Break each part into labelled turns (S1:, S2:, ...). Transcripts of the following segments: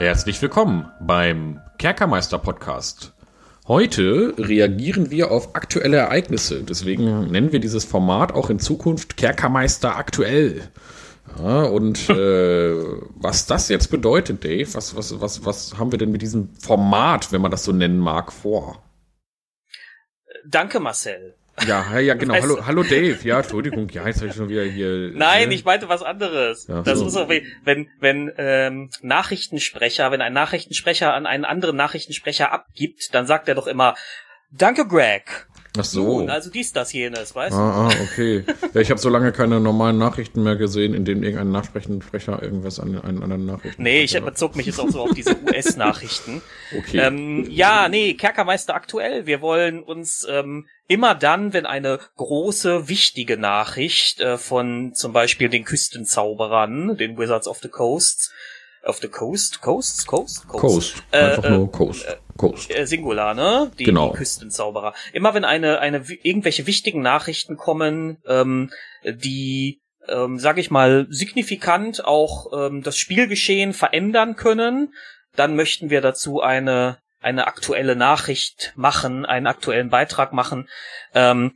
S1: Herzlich willkommen beim Kerkermeister Podcast. Heute reagieren wir auf aktuelle Ereignisse. Deswegen nennen wir dieses Format auch in Zukunft Kerkermeister aktuell. Ja, und äh, was das jetzt bedeutet, Dave, was, was, was, was haben wir denn mit diesem Format, wenn man das so nennen mag, vor?
S2: Danke, Marcel.
S1: Ja, ja, genau. Hallo, hallo Dave. Ja, Entschuldigung. Ja, jetzt habe ich schon wieder hier.
S2: Nein, ne? ich meinte was anderes. Ja, das so. muss auch, wenn, wenn ähm, Nachrichtensprecher, wenn ein Nachrichtensprecher an einen anderen Nachrichtensprecher abgibt, dann sagt er doch immer, Danke, Greg.
S1: Ach so.
S2: Nun, also dies, das, jenes, weißt du?
S1: Ah, ah okay. ja, ich habe so lange keine normalen Nachrichten mehr gesehen, in denen irgendein Nachrichtensprecher irgendwas an einen anderen Nachrichten.
S2: Nee, ich bezog mich jetzt auch so auf diese US-Nachrichten. Okay. Ähm, ja, nee, Kerkermeister aktuell. Wir wollen uns ähm, immer dann, wenn eine große, wichtige Nachricht äh, von zum Beispiel den Küstenzauberern, den Wizards of the Coast, of the Coast, Coast, Coast,
S1: Coast, Coast. Äh, einfach äh, nur Coast.
S2: Coast. Äh, Singular, ne? Die, genau. die Küstenzauberer. Immer wenn eine, eine irgendwelche wichtigen Nachrichten kommen, ähm, die ähm, sag ich mal, signifikant auch ähm, das Spielgeschehen verändern können, dann möchten wir dazu eine eine aktuelle Nachricht machen, einen aktuellen Beitrag machen, ähm,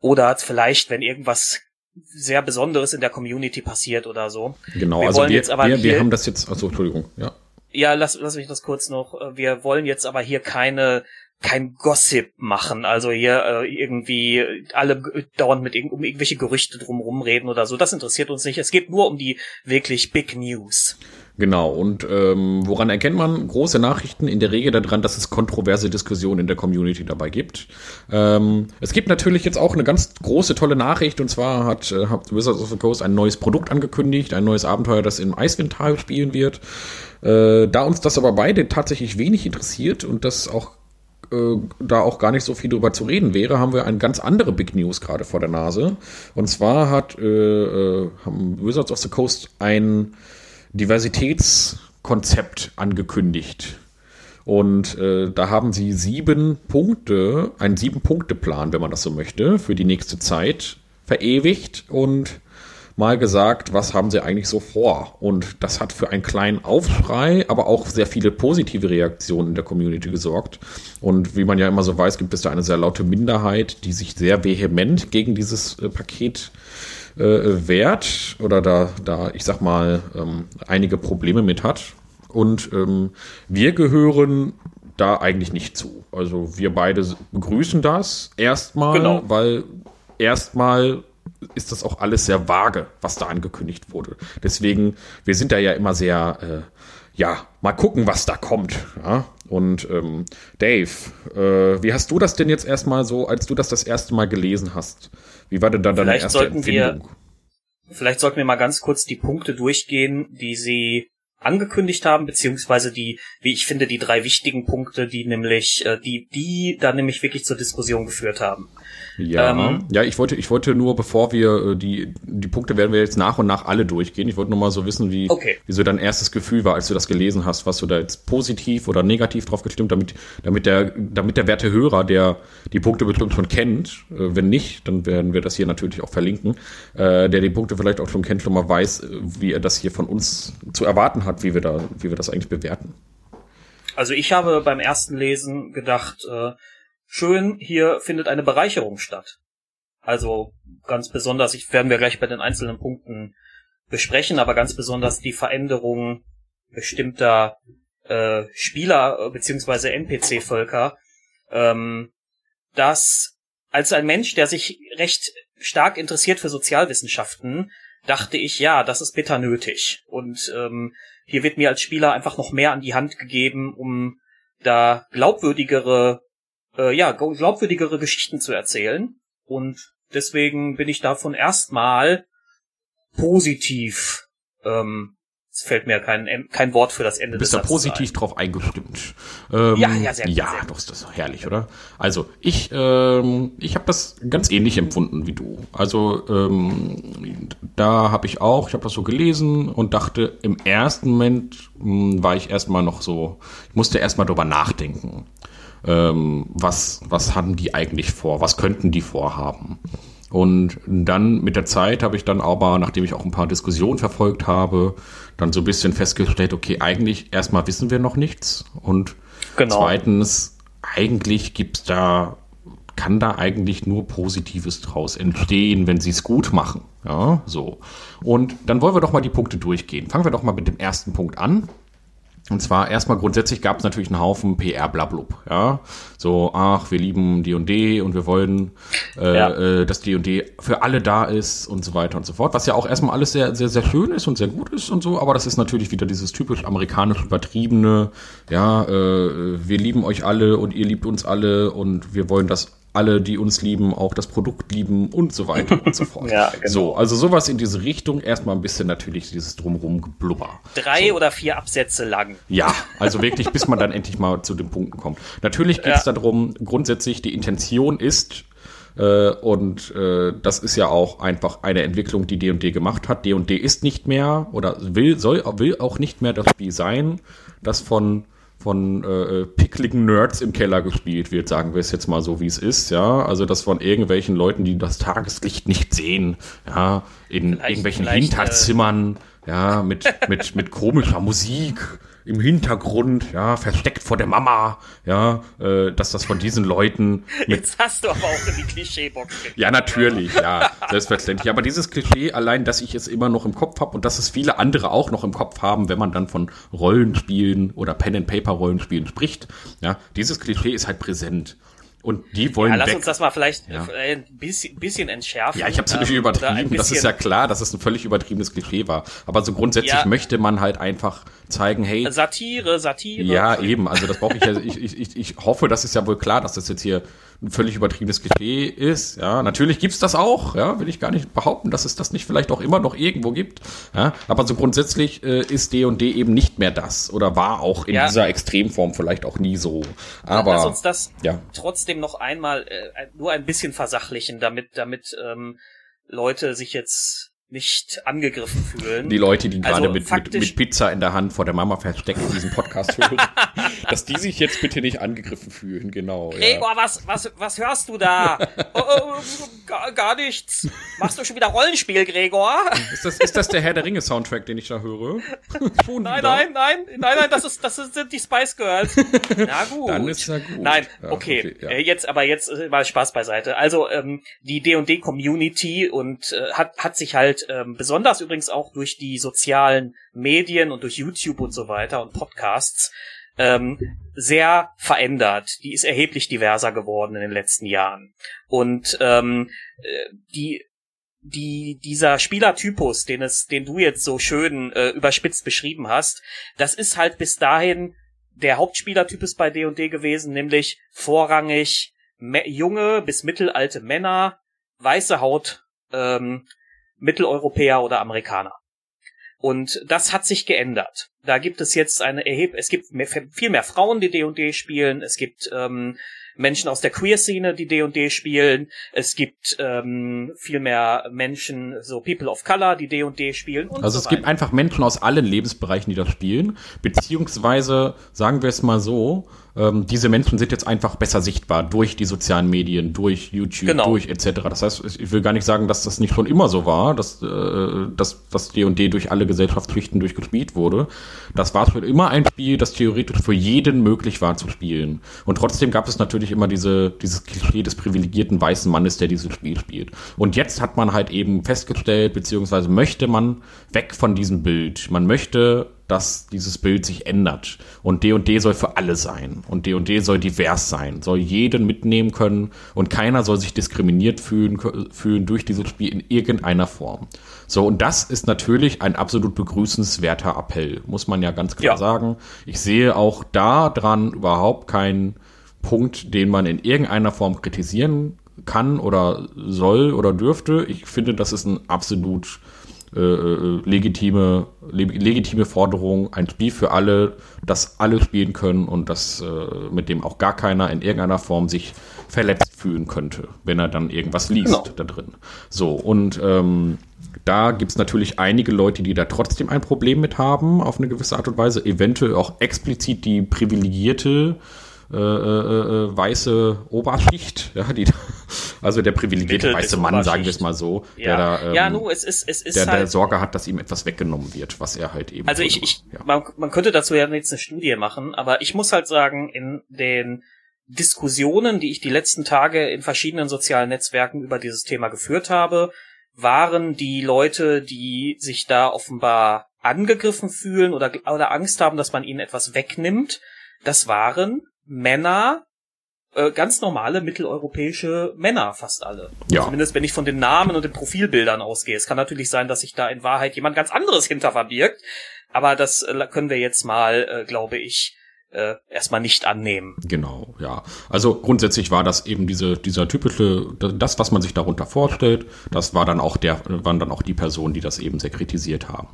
S2: oder vielleicht, wenn irgendwas sehr Besonderes in der Community passiert oder so.
S1: Genau, wir also wir, jetzt aber wir, wir haben das jetzt, also Entschuldigung, ja.
S2: Ja, lass, lass mich das kurz noch. Äh, wir wollen jetzt aber hier keine kein Gossip machen, also hier äh, irgendwie alle dauernd mit irg um irgendwelche Gerüchte drumherum reden oder so. Das interessiert uns nicht. Es geht nur um die wirklich Big News.
S1: Genau, und ähm, woran erkennt man große Nachrichten? In der Regel daran, dass es kontroverse Diskussionen in der Community dabei gibt. Ähm, es gibt natürlich jetzt auch eine ganz große, tolle Nachricht, und zwar hat, äh, hat Wizards of the Coast ein neues Produkt angekündigt, ein neues Abenteuer, das im Eiswindtal spielen wird. Äh, da uns das aber beide tatsächlich wenig interessiert und das auch äh, da auch gar nicht so viel drüber zu reden wäre, haben wir eine ganz andere Big News gerade vor der Nase. Und zwar hat äh, äh haben Wizards of the Coast ein Diversitätskonzept angekündigt. Und äh, da haben sie sieben Punkte, einen sieben-Punkte-Plan, wenn man das so möchte, für die nächste Zeit verewigt und mal gesagt, was haben sie eigentlich so vor. Und das hat für einen kleinen Aufschrei, aber auch sehr viele positive Reaktionen in der Community gesorgt. Und wie man ja immer so weiß, gibt es da eine sehr laute Minderheit, die sich sehr vehement gegen dieses äh, Paket äh, wehrt oder da, da, ich sag mal, ähm, einige Probleme mit hat. Und ähm, wir gehören da eigentlich nicht zu. Also wir beide begrüßen das erstmal, genau. weil erstmal ist das auch alles sehr vage, was da angekündigt wurde. Deswegen, wir sind da ja immer sehr, äh, ja, mal gucken, was da kommt. Ja? Und ähm, Dave, äh, wie hast du das denn jetzt erstmal so, als du das das erste Mal gelesen hast? Wie war denn da deine vielleicht erste Empfindung?
S2: Wir, vielleicht sollten wir mal ganz kurz die Punkte durchgehen, die sie angekündigt haben, beziehungsweise die, wie ich finde, die drei wichtigen Punkte, die nämlich, äh, die, die da nämlich wirklich zur Diskussion geführt haben.
S1: Ja, ähm, ja, ich wollte, ich wollte nur, bevor wir äh, die, die Punkte werden wir jetzt nach und nach alle durchgehen. Ich wollte nur mal so wissen, wie, okay. wie so dein erstes Gefühl war, als du das gelesen hast, was du da jetzt positiv oder negativ drauf gestimmt, damit, damit der, damit der werte Hörer, der die Punkte bestimmt schon kennt, äh, wenn nicht, dann werden wir das hier natürlich auch verlinken, äh, der die Punkte vielleicht auch schon kennt, schon mal weiß, wie er das hier von uns zu erwarten hat, wie wir da, wie wir das eigentlich bewerten.
S2: Also ich habe beim ersten Lesen gedacht, äh, schön, hier findet eine Bereicherung statt. Also ganz besonders, ich werden wir gleich bei den einzelnen Punkten besprechen, aber ganz besonders die Veränderung bestimmter äh, Spieler äh, beziehungsweise NPC-Völker, ähm, dass als ein Mensch, der sich recht stark interessiert für Sozialwissenschaften, dachte ich, ja, das ist bitter nötig. Und ähm, hier wird mir als Spieler einfach noch mehr an die Hand gegeben, um da glaubwürdigere äh, ja, glaubwürdigere Geschichten zu erzählen. Und deswegen bin ich davon erstmal positiv ähm, Es fällt mir kein, kein Wort für das Ende
S1: du bist da positiv ein. drauf eingestimmt. Ähm, ja, ja, sehr gut. Ja, sehr doch, ist das herrlich, oder? Also, ich, ähm, ich habe das ganz ähnlich empfunden wie du. Also, ähm, da habe ich auch, ich habe das so gelesen und dachte, im ersten Moment mh, hm, war ich erstmal noch so, ich musste erstmal drüber nachdenken. Ähm, was, was haben die eigentlich vor? Was könnten die vorhaben? Und dann mit der Zeit habe ich dann aber, nachdem ich auch ein paar Diskussionen verfolgt habe, dann so ein bisschen festgestellt, okay, eigentlich erstmal wissen wir noch nichts. Und genau. zweitens, eigentlich gibt's da, kann da eigentlich nur Positives draus entstehen, wenn sie es gut machen. Ja, so. Und dann wollen wir doch mal die Punkte durchgehen. Fangen wir doch mal mit dem ersten Punkt an. Und zwar erstmal grundsätzlich gab es natürlich einen Haufen PR blablub, ja. So, ach, wir lieben D&D und wir wollen, äh, ja. äh, dass D&D für alle da ist und so weiter und so fort. Was ja auch erstmal alles sehr, sehr, sehr schön ist und sehr gut ist und so, aber das ist natürlich wieder dieses typisch amerikanisch übertriebene, ja, äh, wir lieben euch alle und ihr liebt uns alle und wir wollen das alle, die uns lieben, auch das Produkt lieben und so weiter und so fort. ja, genau. So, also sowas in diese Richtung. Erstmal ein bisschen natürlich dieses drumrum geblubber.
S2: Drei
S1: so.
S2: oder vier Absätze lang.
S1: Ja, also wirklich, bis man dann endlich mal zu den Punkten kommt. Natürlich geht es ja. darum, grundsätzlich die Intention ist, äh, und äh, das ist ja auch einfach eine Entwicklung, die D&D gemacht hat. D&D ist nicht mehr oder will, soll, will auch nicht mehr das Spiel sein, das von von äh, äh, pickligen Nerds im Keller gespielt wird, sagen wir es jetzt mal so, wie es ist, ja. Also das von irgendwelchen Leuten, die das Tageslicht nicht sehen, ja, in vielleicht, irgendwelchen vielleicht, Hinterzimmern, äh, ja, mit, mit, mit komischer Musik im Hintergrund, ja, versteckt vor der Mama, ja, äh, dass das von diesen Leuten.
S2: Jetzt hast du aber auch in die Klischeebox.
S1: ja, natürlich, ja, selbstverständlich. Aber dieses Klischee, allein, dass ich es immer noch im Kopf habe und dass es viele andere auch noch im Kopf haben, wenn man dann von Rollenspielen oder Pen-and-Paper-Rollenspielen spricht, ja, dieses Klischee ist halt präsent. Und die wollen. Ja,
S2: lass
S1: weg.
S2: uns das mal vielleicht ja. Äh, ein bisschen, bisschen entschärfen.
S1: Ja, ich habe es natürlich übertrieben. Das ist ja klar, dass es ein völlig übertriebenes Klischee war. Aber so grundsätzlich ja. möchte man halt einfach zeigen, hey.
S2: Satire, Satire.
S1: Ja, eben. Also das brauche ich ja. ich, ich, ich hoffe, das ist ja wohl klar, dass das jetzt hier ein völlig übertriebenes Klischee ist. Ja, natürlich gibt's das auch. Ja, will ich gar nicht behaupten, dass es das nicht vielleicht auch immer noch irgendwo gibt. Ja, aber so grundsätzlich äh, ist D und D eben nicht mehr das oder war auch in ja. dieser Extremform vielleicht auch nie so. Aber
S2: lass uns das ja. trotzdem noch einmal äh, nur ein bisschen versachlichen, damit damit ähm, Leute sich jetzt nicht angegriffen fühlen.
S1: Die Leute, die gerade also mit, mit, mit, Pizza in der Hand vor der Mama versteckt diesen Podcast hören, dass die sich jetzt bitte nicht angegriffen fühlen, genau.
S2: Gregor, ja. was, was, was hörst du da? oh, oh, gar, gar nichts. Machst du schon wieder Rollenspiel, Gregor?
S1: Ist das, ist das der Herr der Ringe Soundtrack, den ich da höre?
S2: nein, nein, nein, nein, nein, das ist, das sind die Spice Girls. Na gut.
S1: Dann ist ja gut.
S2: Nein, okay. okay ja. Äh, jetzt, aber jetzt äh, mal Spaß beiseite. Also, ähm, die D&D Community und äh, hat, hat sich halt ähm, besonders übrigens auch durch die sozialen Medien und durch YouTube und so weiter und Podcasts ähm, sehr verändert. Die ist erheblich diverser geworden in den letzten Jahren. Und ähm, äh, die die dieser Spielertypus, den es, den du jetzt so schön äh, überspitzt beschrieben hast, das ist halt bis dahin der Hauptspielertypus bei D&D gewesen, nämlich vorrangig junge bis mittelalte Männer, weiße Haut, ähm, Mitteleuropäer oder Amerikaner. Und das hat sich geändert. Da gibt es jetzt eine erheb es gibt mehr, viel mehr Frauen, die D&D spielen. Es gibt ähm, Menschen aus der Queer-Szene, die D&D spielen. Es gibt ähm, viel mehr Menschen, so People of Color, die D&D spielen.
S1: Und also so es weiter. gibt einfach Menschen aus allen Lebensbereichen, die das spielen. Beziehungsweise, sagen wir es mal so, ähm, diese Menschen sind jetzt einfach besser sichtbar durch die sozialen Medien, durch YouTube, genau. durch etc. Das heißt, ich will gar nicht sagen, dass das nicht schon immer so war, dass, äh, dass das D&D durch alle Gesellschaftsschichten durchgespielt wurde. Das war schon immer ein Spiel, das theoretisch für jeden möglich war zu spielen. Und trotzdem gab es natürlich immer diese, dieses Klischee des privilegierten weißen Mannes, der dieses Spiel spielt. Und jetzt hat man halt eben festgestellt, beziehungsweise möchte man weg von diesem Bild. Man möchte dass dieses Bild sich ändert. Und D&D soll für alle sein. Und D&D soll divers sein, soll jeden mitnehmen können und keiner soll sich diskriminiert fühlen, fühlen durch dieses Spiel in irgendeiner Form. So, und das ist natürlich ein absolut begrüßenswerter Appell, muss man ja ganz klar ja. sagen. Ich sehe auch da dran überhaupt keinen Punkt, den man in irgendeiner Form kritisieren kann oder soll oder dürfte. Ich finde, das ist ein absolut äh, äh, legitime, le legitime Forderung, ein Spiel für alle, das alle spielen können und das äh, mit dem auch gar keiner in irgendeiner Form sich verletzt fühlen könnte, wenn er dann irgendwas liest genau. da drin. So, und ähm, da gibt's natürlich einige Leute, die da trotzdem ein Problem mit haben, auf eine gewisse Art und Weise, eventuell auch explizit die privilegierte äh, äh, äh, weiße Oberschicht, ja, die, also der privilegierte Mittel weiße Mann, sagen wir es mal so,
S2: ja. der da, ähm, ja, nu, es ist, es ist
S1: der, halt, der Sorge hat, dass ihm etwas weggenommen wird, was er halt eben.
S2: Also ich, ich ja. man, man könnte dazu ja jetzt eine Studie machen, aber ich muss halt sagen, in den Diskussionen, die ich die letzten Tage in verschiedenen sozialen Netzwerken über dieses Thema geführt habe, waren die Leute, die sich da offenbar angegriffen fühlen oder, oder Angst haben, dass man ihnen etwas wegnimmt, das waren Männer, äh, ganz normale mitteleuropäische Männer, fast alle. Ja. Zumindest wenn ich von den Namen und den Profilbildern ausgehe. Es kann natürlich sein, dass sich da in Wahrheit jemand ganz anderes hinter verbirgt, aber das äh, können wir jetzt mal, äh, glaube ich, äh, erstmal nicht annehmen.
S1: Genau, ja. Also grundsätzlich war das eben diese, dieser typische, das, was man sich darunter vorstellt, das war dann auch der, waren dann auch die Personen, die das eben sehr kritisiert haben.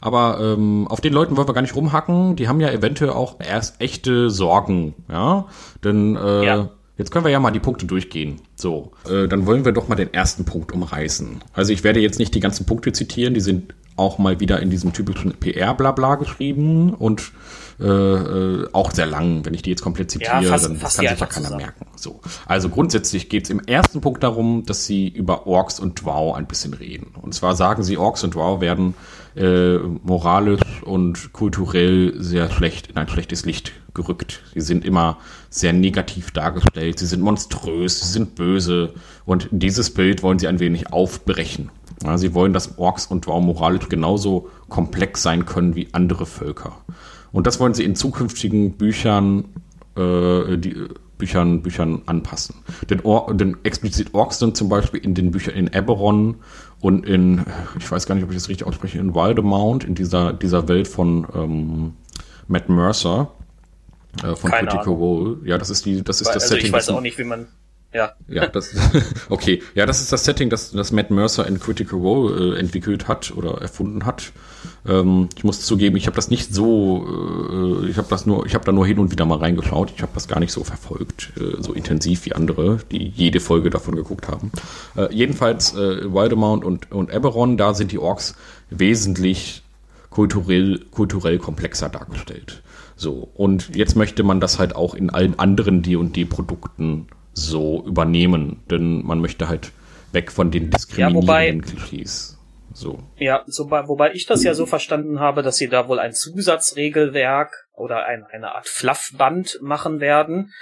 S1: Aber ähm, auf den Leuten wollen wir gar nicht rumhacken, die haben ja eventuell auch erst echte Sorgen, ja. Denn äh, ja. Jetzt können wir ja mal die Punkte durchgehen. So, äh, dann wollen wir doch mal den ersten Punkt umreißen. Also ich werde jetzt nicht die ganzen Punkte zitieren, die sind auch mal wieder in diesem typischen PR-Blabla geschrieben und äh, äh, auch sehr lang. Wenn ich die jetzt komplett zitiere, ja, fast, dann fast kann sich ja keiner zusammen. merken. So. Also grundsätzlich geht es im ersten Punkt darum, dass sie über Orks und Drow ein bisschen reden. Und zwar sagen sie, Orks und Drow werden äh, moralisch und kulturell sehr schlecht in ein schlechtes Licht gerückt. Sie sind immer sehr negativ dargestellt, sie sind monströs, sie sind böse und dieses Bild wollen sie ein wenig aufbrechen. Ja, sie wollen, dass Orks und Drow moralisch genauso komplex sein können wie andere Völker. Und das wollen sie in zukünftigen Büchern, äh, die, Büchern, Büchern anpassen. Denn, Or denn explizit Orks sind zum Beispiel in den Büchern in Eberron und in, ich weiß gar nicht, ob ich das richtig ausspreche, in Wildemount, in dieser, dieser Welt von ähm, Matt Mercer, äh, von Keine Critical Role. Ja, das ist die, das ist Weil, das
S2: also
S1: Setting.
S2: Ich weiß auch nicht, wie man ja.
S1: Ja, das, okay. Ja, das ist das Setting, das, das Matt Mercer in Critical Role äh, entwickelt hat oder erfunden hat. Ähm, ich muss zugeben, ich habe das nicht so, äh, ich habe das nur, ich habe da nur hin und wieder mal reingeschaut. Ich habe das gar nicht so verfolgt, äh, so intensiv wie andere, die jede Folge davon geguckt haben. Äh, jedenfalls äh, Wildemount und, und Eberron, da sind die Orks wesentlich kulturell, kulturell komplexer dargestellt. So, und jetzt möchte man das halt auch in allen anderen D&D-Produkten so übernehmen, denn man möchte halt weg von den diskriminierenden ja, Klischees. So.
S2: Ja, so, wobei ich das ja so verstanden habe, dass sie da wohl ein Zusatzregelwerk oder ein, eine Art Fluffband machen werden,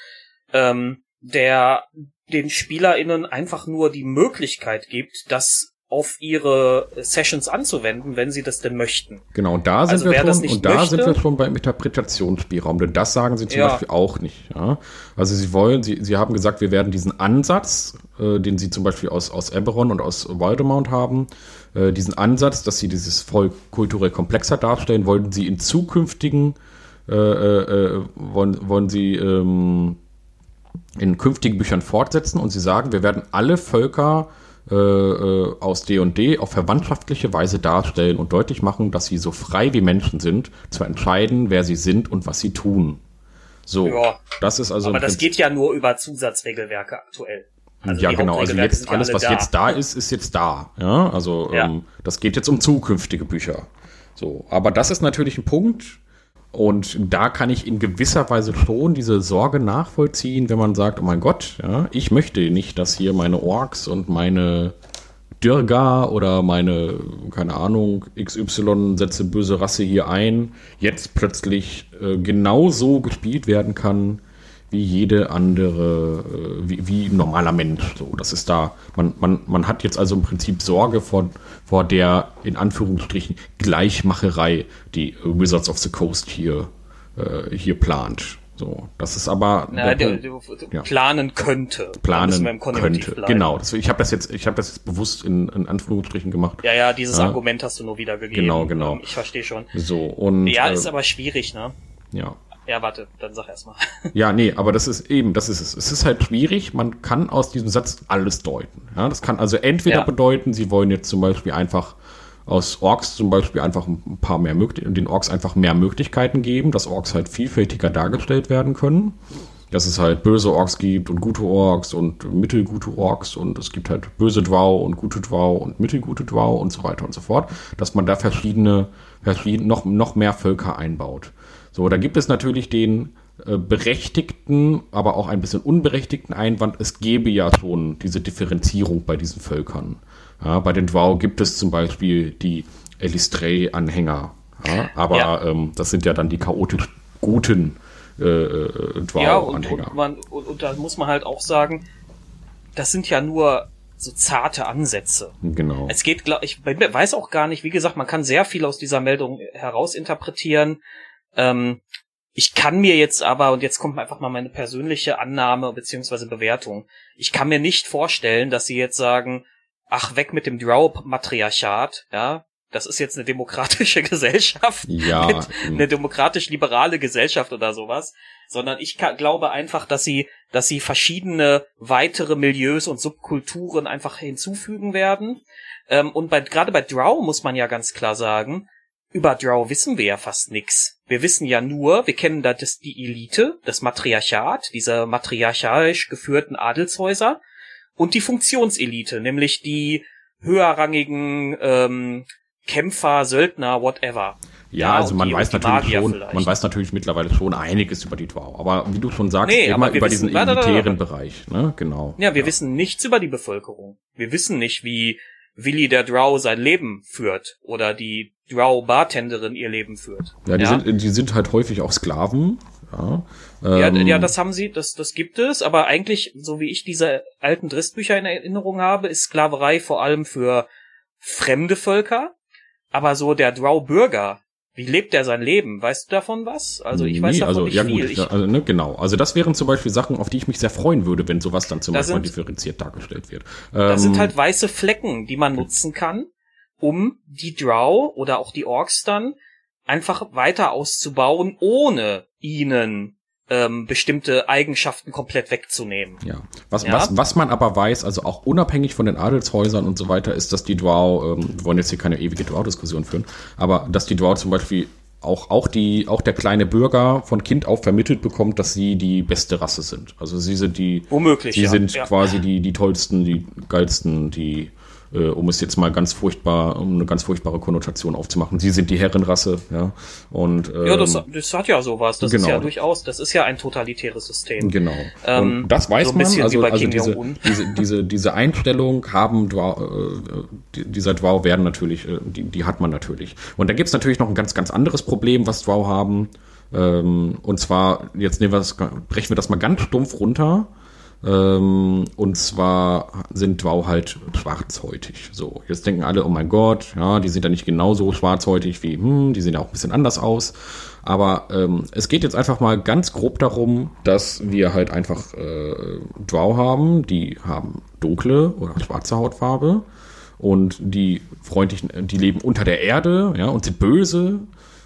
S2: ähm, der den SpielerInnen einfach nur die Möglichkeit gibt, das auf ihre Sessions anzuwenden, wenn sie das denn möchten.
S1: Genau, und da sind also, wir schon, und da möchte, sind wir schon beim Interpretationsspielraum, denn das sagen sie zum ja. Beispiel auch nicht. Ja? Also sie wollen, sie, sie haben gesagt, wir werden diesen Ansatz, äh, den sie zum Beispiel aus, aus Eberron und aus Waldemount haben, äh, diesen Ansatz, dass sie dieses voll kulturell komplexer darstellen, wollen sie in zukünftigen, äh, äh, äh wollen, wollen sie ähm, in künftigen Büchern fortsetzen und sie sagen, wir werden alle Völker äh, äh, aus D&D auf verwandtschaftliche Weise darstellen und deutlich machen, dass sie so frei wie Menschen sind, zu entscheiden, wer sie sind und was sie tun. So, ja, das ist also.
S2: Aber das geht ja nur über Zusatzregelwerke aktuell.
S1: Also ja, genau. Also jetzt alles, was da. jetzt da ist, ist jetzt da. Ja, also ja. Ähm, das geht jetzt um zukünftige Bücher. So, aber das ist natürlich ein Punkt, und da kann ich in gewisser Weise schon diese Sorge nachvollziehen, wenn man sagt, oh mein Gott, ja, ich möchte nicht, dass hier meine Orks und meine Dürga oder meine, keine Ahnung, XY setze böse Rasse hier ein, jetzt plötzlich äh, genauso gespielt werden kann, wie jede andere, äh, wie, wie ein normaler Mensch. So, das ist da, man, man, man hat jetzt also im Prinzip Sorge vor, vor der, in Anführungsstrichen, Gleichmacherei, die Wizards of the Coast hier, äh, hier plant. So, das ist aber
S2: Na, der, der, ja. planen könnte.
S1: Planen könnte. Bleiben. Genau. Das, ich habe das jetzt, ich habe das jetzt bewusst in, in Anführungsstrichen gemacht.
S2: Ja, ja, dieses ja. Argument hast du nur wieder gegeben.
S1: Genau, genau.
S2: Ich verstehe schon.
S1: So und
S2: ja, äh, ist aber schwierig, ne?
S1: Ja.
S2: Ja, warte, dann sag erst mal.
S1: ja, nee, aber das ist eben, das ist es. Es ist halt schwierig, man kann aus diesem Satz alles deuten. Ja, das kann also entweder ja. bedeuten, sie wollen jetzt zum Beispiel einfach aus Orks zum Beispiel einfach ein paar mehr Möglichkeiten, den Orks einfach mehr Möglichkeiten geben, dass Orks halt vielfältiger dargestellt werden können. Dass es halt böse Orks gibt und gute Orks und mittelgute Orks und es gibt halt böse Dwau und gute Dwau und mittelgute Dwau und so weiter und so fort. Dass man da verschiedene, verschiedene noch, noch mehr Völker einbaut. So, da gibt es natürlich den äh, berechtigten, aber auch ein bisschen unberechtigten Einwand, es gäbe ja schon diese Differenzierung bei diesen Völkern. Ja, bei den Dwau gibt es zum Beispiel die Elistray-Anhänger. Ja, aber ja. Ähm, das sind ja dann die chaotisch guten äh, äh Dwau-Anhänger. Ja,
S2: und, und, man, und, und da muss man halt auch sagen, das sind ja nur so zarte Ansätze.
S1: Genau.
S2: Es geht, glaub ich, weiß auch gar nicht, wie gesagt, man kann sehr viel aus dieser Meldung herausinterpretieren. Ähm, ich kann mir jetzt aber, und jetzt kommt einfach mal meine persönliche Annahme beziehungsweise Bewertung, ich kann mir nicht vorstellen, dass sie jetzt sagen, ach, weg mit dem Drow-Matriarchat, ja, das ist jetzt eine demokratische Gesellschaft,
S1: ja,
S2: eine demokratisch-liberale Gesellschaft oder sowas, sondern ich glaube einfach, dass sie, dass sie verschiedene weitere Milieus und Subkulturen einfach hinzufügen werden. Ähm, und bei, gerade bei Drow muss man ja ganz klar sagen, über Drow wissen wir ja fast nix. Wir wissen ja nur, wir kennen da das, die Elite, das Matriarchat, diese matriarchalisch geführten Adelshäuser und die Funktionselite, nämlich die höherrangigen ähm, Kämpfer, Söldner, whatever.
S1: Ja, ja also man die, weiß natürlich schon, vielleicht. man weiß natürlich mittlerweile schon einiges über die Dwau, aber wie du schon sagst,
S2: nee, immer
S1: über
S2: wissen,
S1: diesen elitären Bereich, ne? Genau.
S2: Ja, wir ja. wissen nichts über die Bevölkerung. Wir wissen nicht, wie Willi der Drow sein Leben führt oder die Drow-Bartenderin ihr Leben führt.
S1: Ja, die, ja? Sind, die sind halt häufig auch Sklaven. Ja,
S2: ähm, ja, ja, das haben sie, das, das gibt es, aber eigentlich, so wie ich diese alten Dristbücher in Erinnerung habe, ist Sklaverei vor allem für fremde Völker. Aber so der Drow-Bürger, wie lebt er sein Leben? Weißt du davon was? Also ich weiß davon
S1: also,
S2: nicht
S1: ja,
S2: viel.
S1: Gut, ich, also, ne, genau. Also das wären zum Beispiel Sachen, auf die ich mich sehr freuen würde, wenn sowas dann zum Beispiel sind, differenziert dargestellt wird.
S2: Das ähm, sind halt weiße Flecken, die man nutzen kann, um die Drow oder auch die Orks dann einfach weiter auszubauen, ohne ihnen ähm, bestimmte Eigenschaften komplett wegzunehmen.
S1: Ja. Was, ja. Was, was man aber weiß, also auch unabhängig von den Adelshäusern und so weiter, ist, dass die Drow, ähm, wir wollen jetzt hier keine ewige Drow-Diskussion führen, aber dass die Drow zum Beispiel auch, auch, die, auch der kleine Bürger von Kind auf vermittelt bekommt, dass sie die beste Rasse sind. Also sie sind die,
S2: Womöglich,
S1: sie
S2: ja.
S1: sind
S2: ja.
S1: quasi die, die tollsten, die geilsten, die äh, um es jetzt mal ganz furchtbar, um eine ganz furchtbare Konnotation aufzumachen. Sie sind die Herrenrasse, ja. Und, ähm,
S2: ja, das, das hat ja sowas. Das genau. ist ja durchaus, das ist ja ein totalitäres System.
S1: Genau. Ähm, das weiß so man, also, also diese, diese, diese, diese Einstellung haben Dwau, äh, dieser Dwau werden natürlich, äh, die, die hat man natürlich. Und da gibt's natürlich noch ein ganz, ganz anderes Problem, was Dwau haben. Ähm, und zwar, jetzt nehmen wir das, brechen wir das mal ganz stumpf runter. Ähm, und zwar sind Dwau halt schwarzhäutig. So, jetzt denken alle, oh mein Gott, ja, die sind ja nicht genauso schwarzhäutig wie, hm, die sehen ja auch ein bisschen anders aus. Aber ähm, es geht jetzt einfach mal ganz grob darum, dass wir halt einfach äh, Dwau haben, die haben dunkle oder schwarze Hautfarbe und die freundlichen, die leben unter der Erde, ja, und sind böse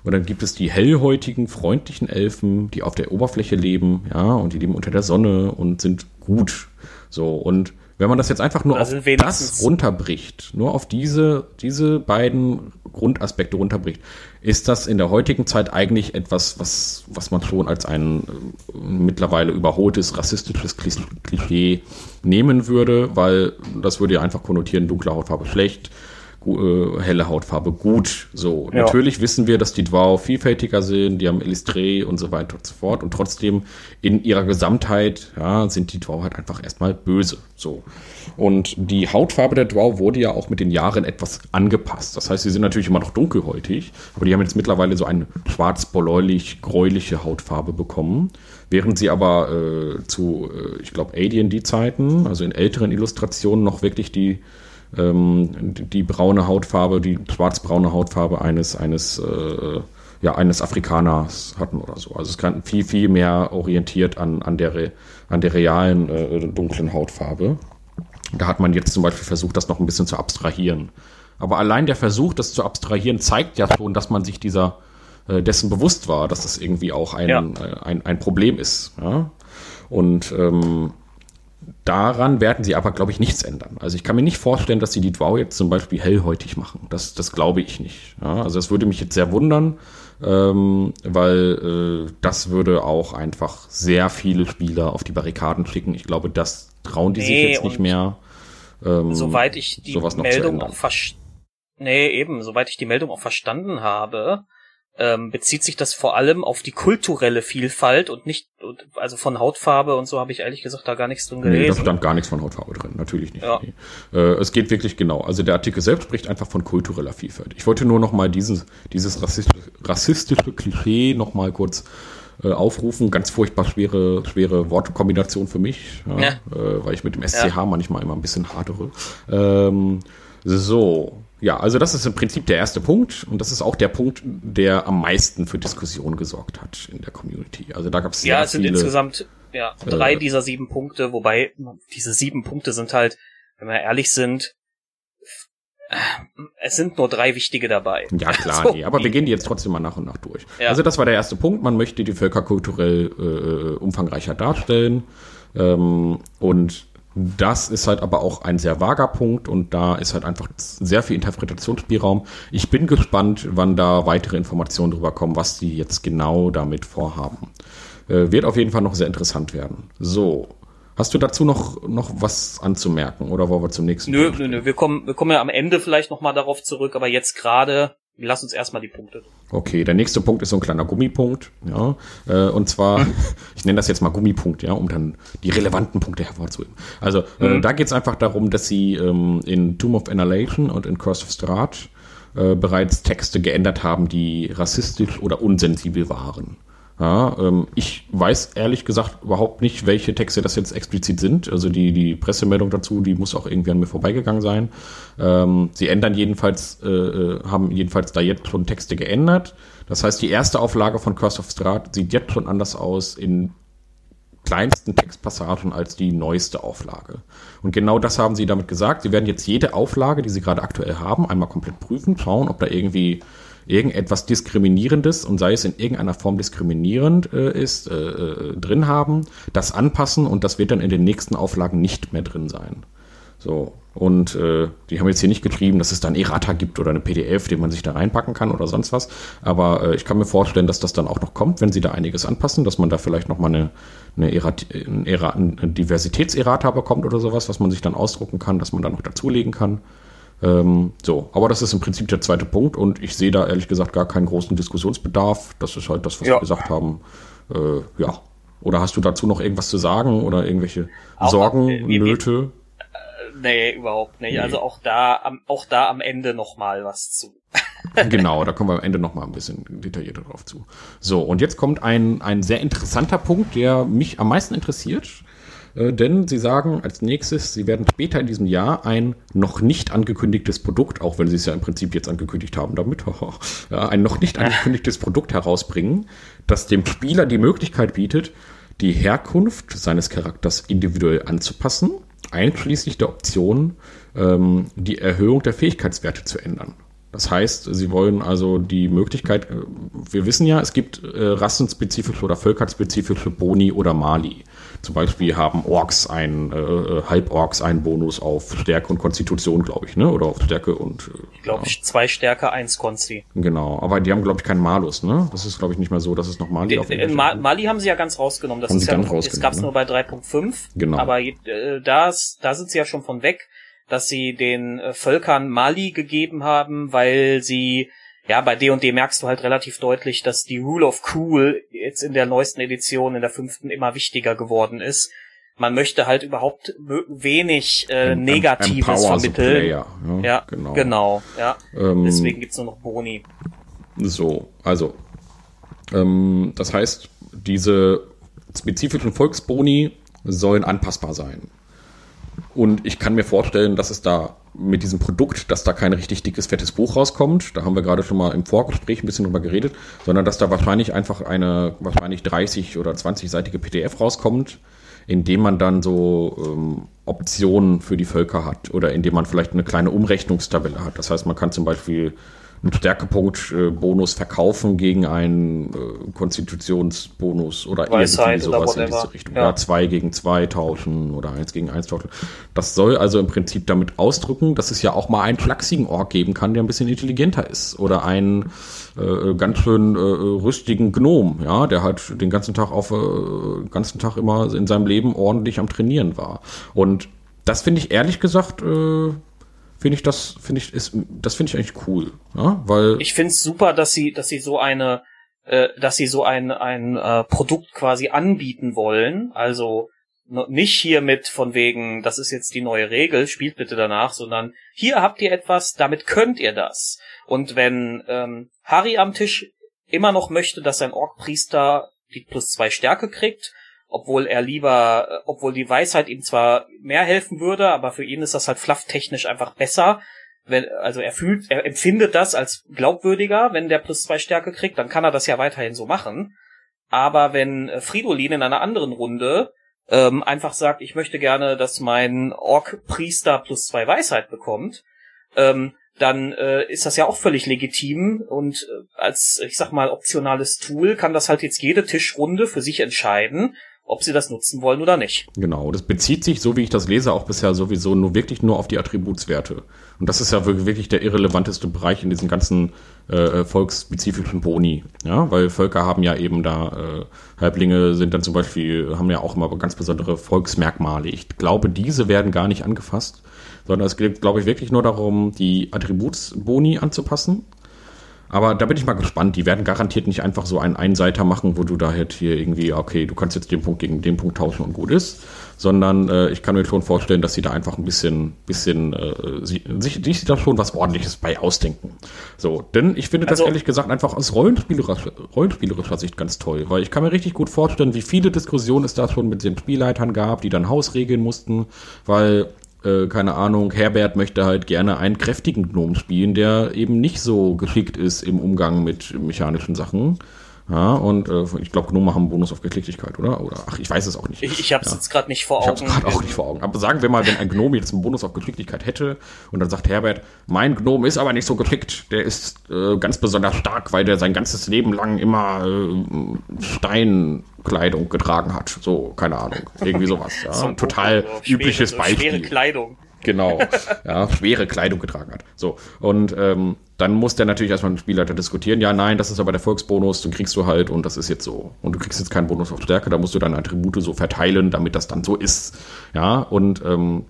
S1: und dann gibt es die hellhäutigen, freundlichen Elfen, die auf der Oberfläche leben, ja, und die leben unter der Sonne und sind gut. So, und wenn man das jetzt einfach nur
S2: also
S1: auf das runterbricht, nur auf diese, diese beiden Grundaspekte runterbricht, ist das in der heutigen Zeit eigentlich etwas, was, was man schon als ein äh, mittlerweile überholtes rassistisches Klischee nehmen würde, weil das würde ja einfach konnotieren, dunkle Hautfarbe schlecht, äh, helle Hautfarbe gut. So, ja. natürlich wissen wir, dass die Dwau vielfältiger sind, die haben Elistre und so weiter und so fort. Und trotzdem in ihrer Gesamtheit ja, sind die Dwau halt einfach erstmal böse. So. Und die Hautfarbe der Dwau wurde ja auch mit den Jahren etwas angepasst. Das heißt, sie sind natürlich immer noch dunkelhäutig, aber die haben jetzt mittlerweile so eine schwarz-bläulich-gräuliche Hautfarbe bekommen. Während sie aber äh, zu, äh, ich glaube, AD&D-Zeiten, also in älteren Illustrationen, noch wirklich die ähm, die braune Hautfarbe, die schwarzbraune Hautfarbe eines, eines, äh, ja, eines Afrikaners hatten oder so. Also es kann viel, viel mehr orientiert an, an, der, an der realen äh, dunklen Hautfarbe. Da hat man jetzt zum Beispiel versucht, das noch ein bisschen zu abstrahieren. Aber allein der Versuch, das zu abstrahieren, zeigt ja schon, dass man sich dieser äh, dessen bewusst war, dass das irgendwie auch ein, ja. äh, ein, ein Problem ist. Ja? Und ähm, Daran werden sie aber, glaube ich, nichts ändern. Also ich kann mir nicht vorstellen, dass sie die Drow jetzt zum Beispiel hellhäutig machen. Das, das glaube ich nicht. Ja, also es würde mich jetzt sehr wundern, ähm, weil äh, das würde auch einfach sehr viele Spieler auf die Barrikaden schicken. Ich glaube, das trauen die nee, sich jetzt nicht mehr.
S2: Ähm, soweit ich die Meldung auch Nee, eben, soweit ich die Meldung auch verstanden habe, ähm, bezieht sich das vor allem auf die kulturelle Vielfalt und nicht, also von Hautfarbe und so habe ich ehrlich gesagt da gar nichts drin gelesen. Nee, da
S1: stand gar nichts von Hautfarbe drin, natürlich nicht. Ja. Nee. Äh, es geht wirklich genau. Also der Artikel selbst spricht einfach von kultureller Vielfalt. Ich wollte nur noch mal dieses, dieses rassistische, rassistische Klischee noch mal kurz äh, aufrufen. Ganz furchtbar schwere, schwere Wortkombination für mich, ja, ja. Äh, weil ich mit dem SCH manchmal immer ein bisschen hadere. Ähm, so, ja, also das ist im Prinzip der erste Punkt und das ist auch der Punkt, der am meisten für Diskussion gesorgt hat in der Community. Also da gab es
S2: ja, es sind viele, insgesamt ja drei äh, dieser sieben Punkte, wobei diese sieben Punkte sind halt, wenn wir ehrlich sind, es sind nur drei wichtige dabei.
S1: Ja klar, so. nee, aber wir gehen die jetzt trotzdem mal nach und nach durch. Ja. Also das war der erste Punkt. Man möchte die Völker kulturell äh, umfangreicher darstellen ähm, und das ist halt aber auch ein sehr vager Punkt und da ist halt einfach sehr viel Interpretationsspielraum. Ich bin gespannt, wann da weitere Informationen drüber kommen, was die jetzt genau damit vorhaben. Äh, wird auf jeden Fall noch sehr interessant werden. So. Hast du dazu noch, noch was anzumerken oder wollen wir zum nächsten?
S2: Nö, nö, nö. Wir kommen, wir kommen ja am Ende vielleicht nochmal darauf zurück, aber jetzt gerade Lass uns erstmal die Punkte.
S1: Okay, der nächste Punkt ist so ein kleiner Gummipunkt, ja. Äh, und zwar, ich nenne das jetzt mal Gummipunkt, ja, um dann die relevanten Punkte hervorzuheben. Also, äh, mhm. da geht es einfach darum, dass sie ähm, in Tomb of Annihilation und in Curse of Strahd äh, bereits Texte geändert haben, die rassistisch oder unsensibel waren. Ja, ähm, ich weiß ehrlich gesagt überhaupt nicht, welche Texte das jetzt explizit sind. Also die, die Pressemeldung dazu, die muss auch irgendwie an mir vorbeigegangen sein. Ähm, sie ändern jedenfalls, äh, äh, haben jedenfalls da jetzt schon Texte geändert. Das heißt, die erste Auflage von Curse of Strahd sieht jetzt schon anders aus in kleinsten Textpassagen als die neueste Auflage. Und genau das haben sie damit gesagt. Sie werden jetzt jede Auflage, die sie gerade aktuell haben, einmal komplett prüfen, schauen, ob da irgendwie irgendetwas Diskriminierendes und sei es in irgendeiner Form diskriminierend äh, ist, äh, äh, drin haben, das anpassen und das wird dann in den nächsten Auflagen nicht mehr drin sein. So, und äh, die haben jetzt hier nicht geschrieben, dass es dann Errata gibt oder eine PDF, die man sich da reinpacken kann oder sonst was. Aber äh, ich kann mir vorstellen, dass das dann auch noch kommt, wenn sie da einiges anpassen, dass man da vielleicht nochmal eine, eine, Erat, ein, Erat, ein Diversitätserrata bekommt oder sowas, was man sich dann ausdrucken kann, dass man da noch dazulegen kann. Ähm, so, aber das ist im Prinzip der zweite Punkt und ich sehe da ehrlich gesagt gar keinen großen Diskussionsbedarf. Das ist halt das, was ja. wir gesagt haben. Äh, ja. Oder hast du dazu noch irgendwas zu sagen oder irgendwelche auch, Sorgen, äh, Nöte?
S2: Äh, nee, überhaupt nicht. Nee. Also auch da, am, auch da am Ende noch mal was zu.
S1: genau, da kommen wir am Ende noch mal ein bisschen detaillierter drauf zu. So, und jetzt kommt ein, ein sehr interessanter Punkt, der mich am meisten interessiert. Äh, denn sie sagen als nächstes, sie werden später in diesem Jahr ein noch nicht angekündigtes Produkt, auch wenn sie es ja im Prinzip jetzt angekündigt haben damit, ein noch nicht angekündigtes Produkt herausbringen, das dem Spieler die Möglichkeit bietet, die Herkunft seines Charakters individuell anzupassen, einschließlich der Option, ähm, die Erhöhung der Fähigkeitswerte zu ändern. Das heißt, sie wollen also die Möglichkeit, äh, wir wissen ja, es gibt äh, rassenspezifische oder völkerspezifische Boni oder Mali. Zum Beispiel haben Orks ein, äh, äh, Halborks einen Bonus auf Stärke und Konstitution, glaube ich, ne? Oder auf Stärke und.
S2: Äh, ich glaube, ja. zwei Stärke, eins Konsti.
S1: Genau, aber die haben, glaube ich, keinen Malus, ne? Das ist, glaube ich, nicht mehr so, dass es noch Mali
S2: De, auf äh, Ma Mali haben sie ja ganz rausgenommen. Das haben ist ja noch, das gab es ne? nur bei 3.5. Genau. Aber äh, das, da sind sie ja schon von weg, dass sie den äh, Völkern Mali gegeben haben, weil sie ja, bei D&D merkst du halt relativ deutlich, dass die Rule of Cool jetzt in der neuesten Edition, in der fünften, immer wichtiger geworden ist. Man möchte halt überhaupt wenig äh, Negatives vermitteln. Player,
S1: ja,
S2: ja, genau. genau ja. Ähm, Deswegen gibt's nur noch Boni.
S1: So, also ähm, das heißt, diese spezifischen Volksboni sollen anpassbar sein. Und ich kann mir vorstellen, dass es da mit diesem Produkt, dass da kein richtig dickes, fettes Buch rauskommt. Da haben wir gerade schon mal im Vorgespräch ein bisschen drüber geredet, sondern dass da wahrscheinlich einfach eine wahrscheinlich 30 oder 20-seitige PDF rauskommt, indem man dann so ähm, Optionen für die Völker hat oder indem man vielleicht eine kleine Umrechnungstabelle hat. Das heißt, man kann zum Beispiel einen Stärkepunkt-Bonus verkaufen gegen einen äh, Konstitutionsbonus oder
S2: Weisheit
S1: irgendwie sowas in diese Richtung. Ja. ja, zwei gegen zwei tauschen oder eins gegen eins tauschen. Das soll also im Prinzip damit ausdrücken, dass es ja auch mal einen flachsigen Ork geben kann, der ein bisschen intelligenter ist. Oder einen äh, ganz schön äh, rüstigen Gnom, ja, der halt den ganzen Tag auf äh, ganzen Tag immer in seinem Leben ordentlich am Trainieren war. Und das finde ich ehrlich gesagt äh, finde ich das, finde ich, ist, das finde ich eigentlich cool, ja, weil.
S2: Ich finde es super, dass sie, dass sie so eine, äh, dass sie so ein, ein äh, Produkt quasi anbieten wollen. Also nicht hier mit von wegen, das ist jetzt die neue Regel, spielt bitte danach, sondern hier habt ihr etwas, damit könnt ihr das. Und wenn ähm, Harry am Tisch immer noch möchte, dass sein Orkpriester die plus zwei Stärke kriegt, obwohl er lieber, äh, obwohl die Weisheit ihm zwar mehr helfen würde, aber für ihn ist das halt flufftechnisch einfach besser. Wenn, also er fühlt, er empfindet das als glaubwürdiger, wenn der plus zwei Stärke kriegt, dann kann er das ja weiterhin so machen. Aber wenn äh, Fridolin in einer anderen Runde ähm, einfach sagt, ich möchte gerne, dass mein Ork-Priester plus zwei Weisheit bekommt, ähm, dann äh, ist das ja auch völlig legitim und äh, als, ich sag mal, optionales Tool kann das halt jetzt jede Tischrunde für sich entscheiden, ob sie das nutzen wollen oder nicht.
S1: Genau, das bezieht sich, so wie ich das lese, auch bisher sowieso nur wirklich nur auf die Attributswerte. Und das ist ja wirklich der irrelevanteste Bereich in diesen ganzen äh, volksspezifischen Boni. Ja, weil Völker haben ja eben da, äh, Halblinge sind dann zum Beispiel, haben ja auch immer ganz besondere Volksmerkmale. Ich glaube, diese werden gar nicht angefasst, sondern es geht, glaube ich, wirklich nur darum, die Attributsboni anzupassen aber da bin ich mal gespannt. Die werden garantiert nicht einfach so einen Einseiter machen, wo du da halt hier irgendwie, okay, du kannst jetzt den Punkt gegen den Punkt tauschen und gut ist. Sondern äh, ich kann mir schon vorstellen, dass sie da einfach ein bisschen, bisschen äh, sie, sich, sich da schon was ordentliches bei ausdenken. So, denn ich finde also, das ehrlich gesagt einfach aus rollenspielerischer, rollenspielerischer Sicht ganz toll, weil ich kann mir richtig gut vorstellen, wie viele Diskussionen es da schon mit den Spielleitern gab, die dann Haus regeln mussten, weil äh, keine Ahnung, Herbert möchte halt gerne einen kräftigen Gnom spielen, der eben nicht so geschickt ist im Umgang mit mechanischen Sachen. Ja, und äh, ich glaube, Gnome haben einen Bonus auf Geschicklichkeit, oder? Oder ach, ich weiß es auch nicht.
S2: Ich, ich habe es ja. jetzt gerade nicht vor
S1: Augen. Ich habe es gerade auch nicht vor Augen. Aber sagen wir mal, wenn ein Gnome jetzt einen Bonus auf Geschicklichkeit hätte und dann sagt Herbert, mein Gnome ist aber nicht so geschickt, der ist äh, ganz besonders stark, weil der sein ganzes Leben lang immer äh, Steinkleidung getragen hat. So, keine Ahnung, irgendwie sowas. Ja, so total übliches Beispiel. Schwere
S2: Kleidung.
S1: Genau, ja, schwere Kleidung getragen hat. So, und ähm, dann muss der natürlich erstmal mit dem Spielleiter diskutieren. Ja, nein, das ist aber der Volksbonus, den kriegst du halt und das ist jetzt so. Und du kriegst jetzt keinen Bonus auf Stärke, da musst du deine Attribute so verteilen, damit das dann so ist. Ja, und ähm,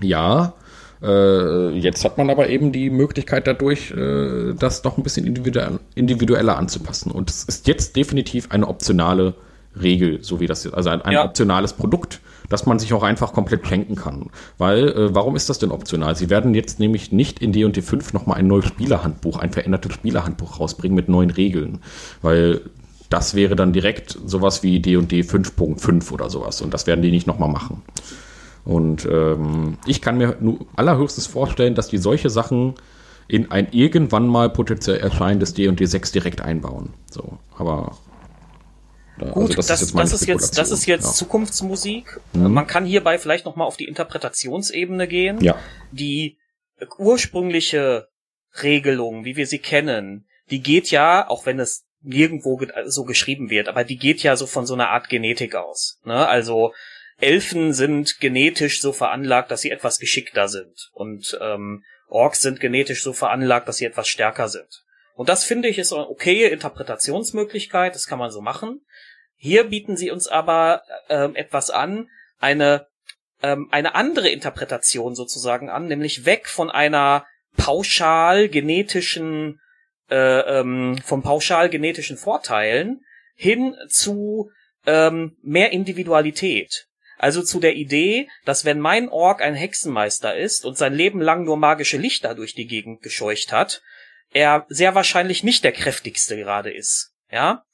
S1: ja, äh, jetzt hat man aber eben die Möglichkeit dadurch, äh, das noch ein bisschen individueller anzupassen. Und es ist jetzt definitiv eine optionale Regel, so wie das ist, also ein, ein ja. optionales Produkt dass man sich auch einfach komplett schenken kann. Weil, äh, warum ist das denn optional? Sie werden jetzt nämlich nicht in D&D 5 nochmal ein neues Spielerhandbuch, ein verändertes Spielerhandbuch rausbringen mit neuen Regeln. Weil das wäre dann direkt sowas wie D&D 5.5 oder sowas. Und das werden die nicht nochmal machen. Und ähm, ich kann mir nur allerhöchstes vorstellen, dass die solche Sachen in ein irgendwann mal potenziell erscheinendes D&D 6 direkt einbauen. So, aber
S2: Gut, also das, das, ist jetzt, das ist jetzt, das ist jetzt ja. Zukunftsmusik. Mhm. Man kann hierbei vielleicht noch mal auf die Interpretationsebene gehen.
S1: Ja.
S2: Die ursprüngliche Regelung, wie wir sie kennen, die geht ja, auch wenn es nirgendwo so geschrieben wird, aber die geht ja so von so einer Art Genetik aus. Ne? Also Elfen sind genetisch so veranlagt, dass sie etwas geschickter sind. Und ähm, Orks sind genetisch so veranlagt, dass sie etwas stärker sind. Und das finde ich ist eine okaye Interpretationsmöglichkeit, das kann man so machen. Hier bieten sie uns aber ähm, etwas an, eine, ähm, eine andere Interpretation sozusagen an, nämlich weg von einer pauschal genetischen, äh, ähm, vom pauschal genetischen Vorteilen hin zu ähm, mehr Individualität. Also zu der Idee, dass wenn mein Ork ein Hexenmeister ist und sein Leben lang nur magische Lichter durch die Gegend gescheucht hat, er sehr wahrscheinlich nicht der kräftigste gerade ist. Ja,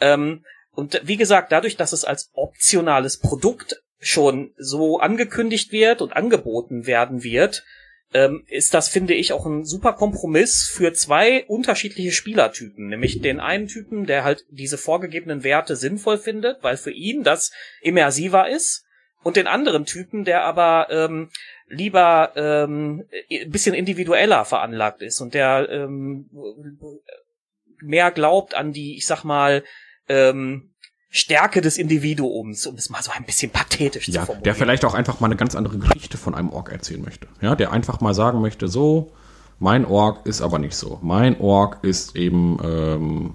S2: ähm, und wie gesagt, dadurch, dass es als optionales Produkt schon so angekündigt wird und angeboten werden wird, ähm, ist das, finde ich, auch ein super Kompromiss für zwei unterschiedliche Spielertypen. Nämlich den einen Typen, der halt diese vorgegebenen Werte sinnvoll findet, weil für ihn das immersiver ist. Und den anderen Typen, der aber ähm, lieber ähm, ein bisschen individueller veranlagt ist und der ähm, mehr glaubt an die, ich sag mal, ähm, Stärke des Individuums, um es mal so ein bisschen pathetisch
S1: ja,
S2: zu formulieren.
S1: Der vielleicht auch einfach mal eine ganz andere Geschichte von einem Ork erzählen möchte. Ja, der einfach mal sagen möchte, so, mein Ork ist aber nicht so. Mein Ork ist eben, ähm,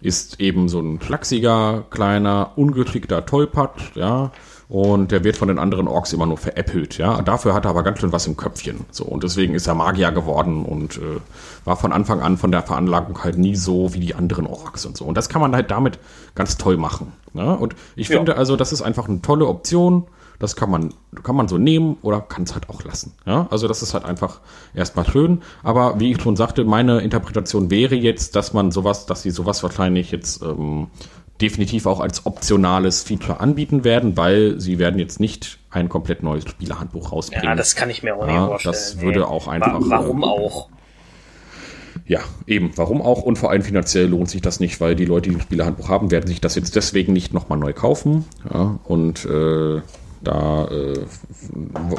S1: ist eben so ein flachsiger, kleiner, ungeschickter Tollpatsch, ja, und der wird von den anderen Orks immer nur veräppelt, ja. Dafür hat er aber ganz schön was im Köpfchen. So, und deswegen ist er Magier geworden und äh, war von Anfang an von der Veranlagung halt nie so wie die anderen Orks und so. Und das kann man halt damit ganz toll machen. Ne? Und ich ja. finde also, das ist einfach eine tolle Option. Das kann man, kann man so nehmen oder kann es halt auch lassen. Ja? Also das ist halt einfach erstmal schön. Aber wie ich schon sagte, meine Interpretation wäre jetzt, dass man sowas, dass sie sowas wahrscheinlich jetzt ähm, definitiv auch als optionales Feature anbieten werden, weil sie werden jetzt nicht ein komplett neues Spielerhandbuch rausbringen. Ja,
S2: das kann ich mir auch nicht ja, vorstellen.
S1: Das würde nee. auch einfach.
S2: Warum auch?
S1: Ja, eben. Warum auch? Und vor allem finanziell lohnt sich das nicht, weil die Leute, die ein Spielerhandbuch haben, werden sich das jetzt deswegen nicht nochmal neu kaufen. Ja, und äh, da äh,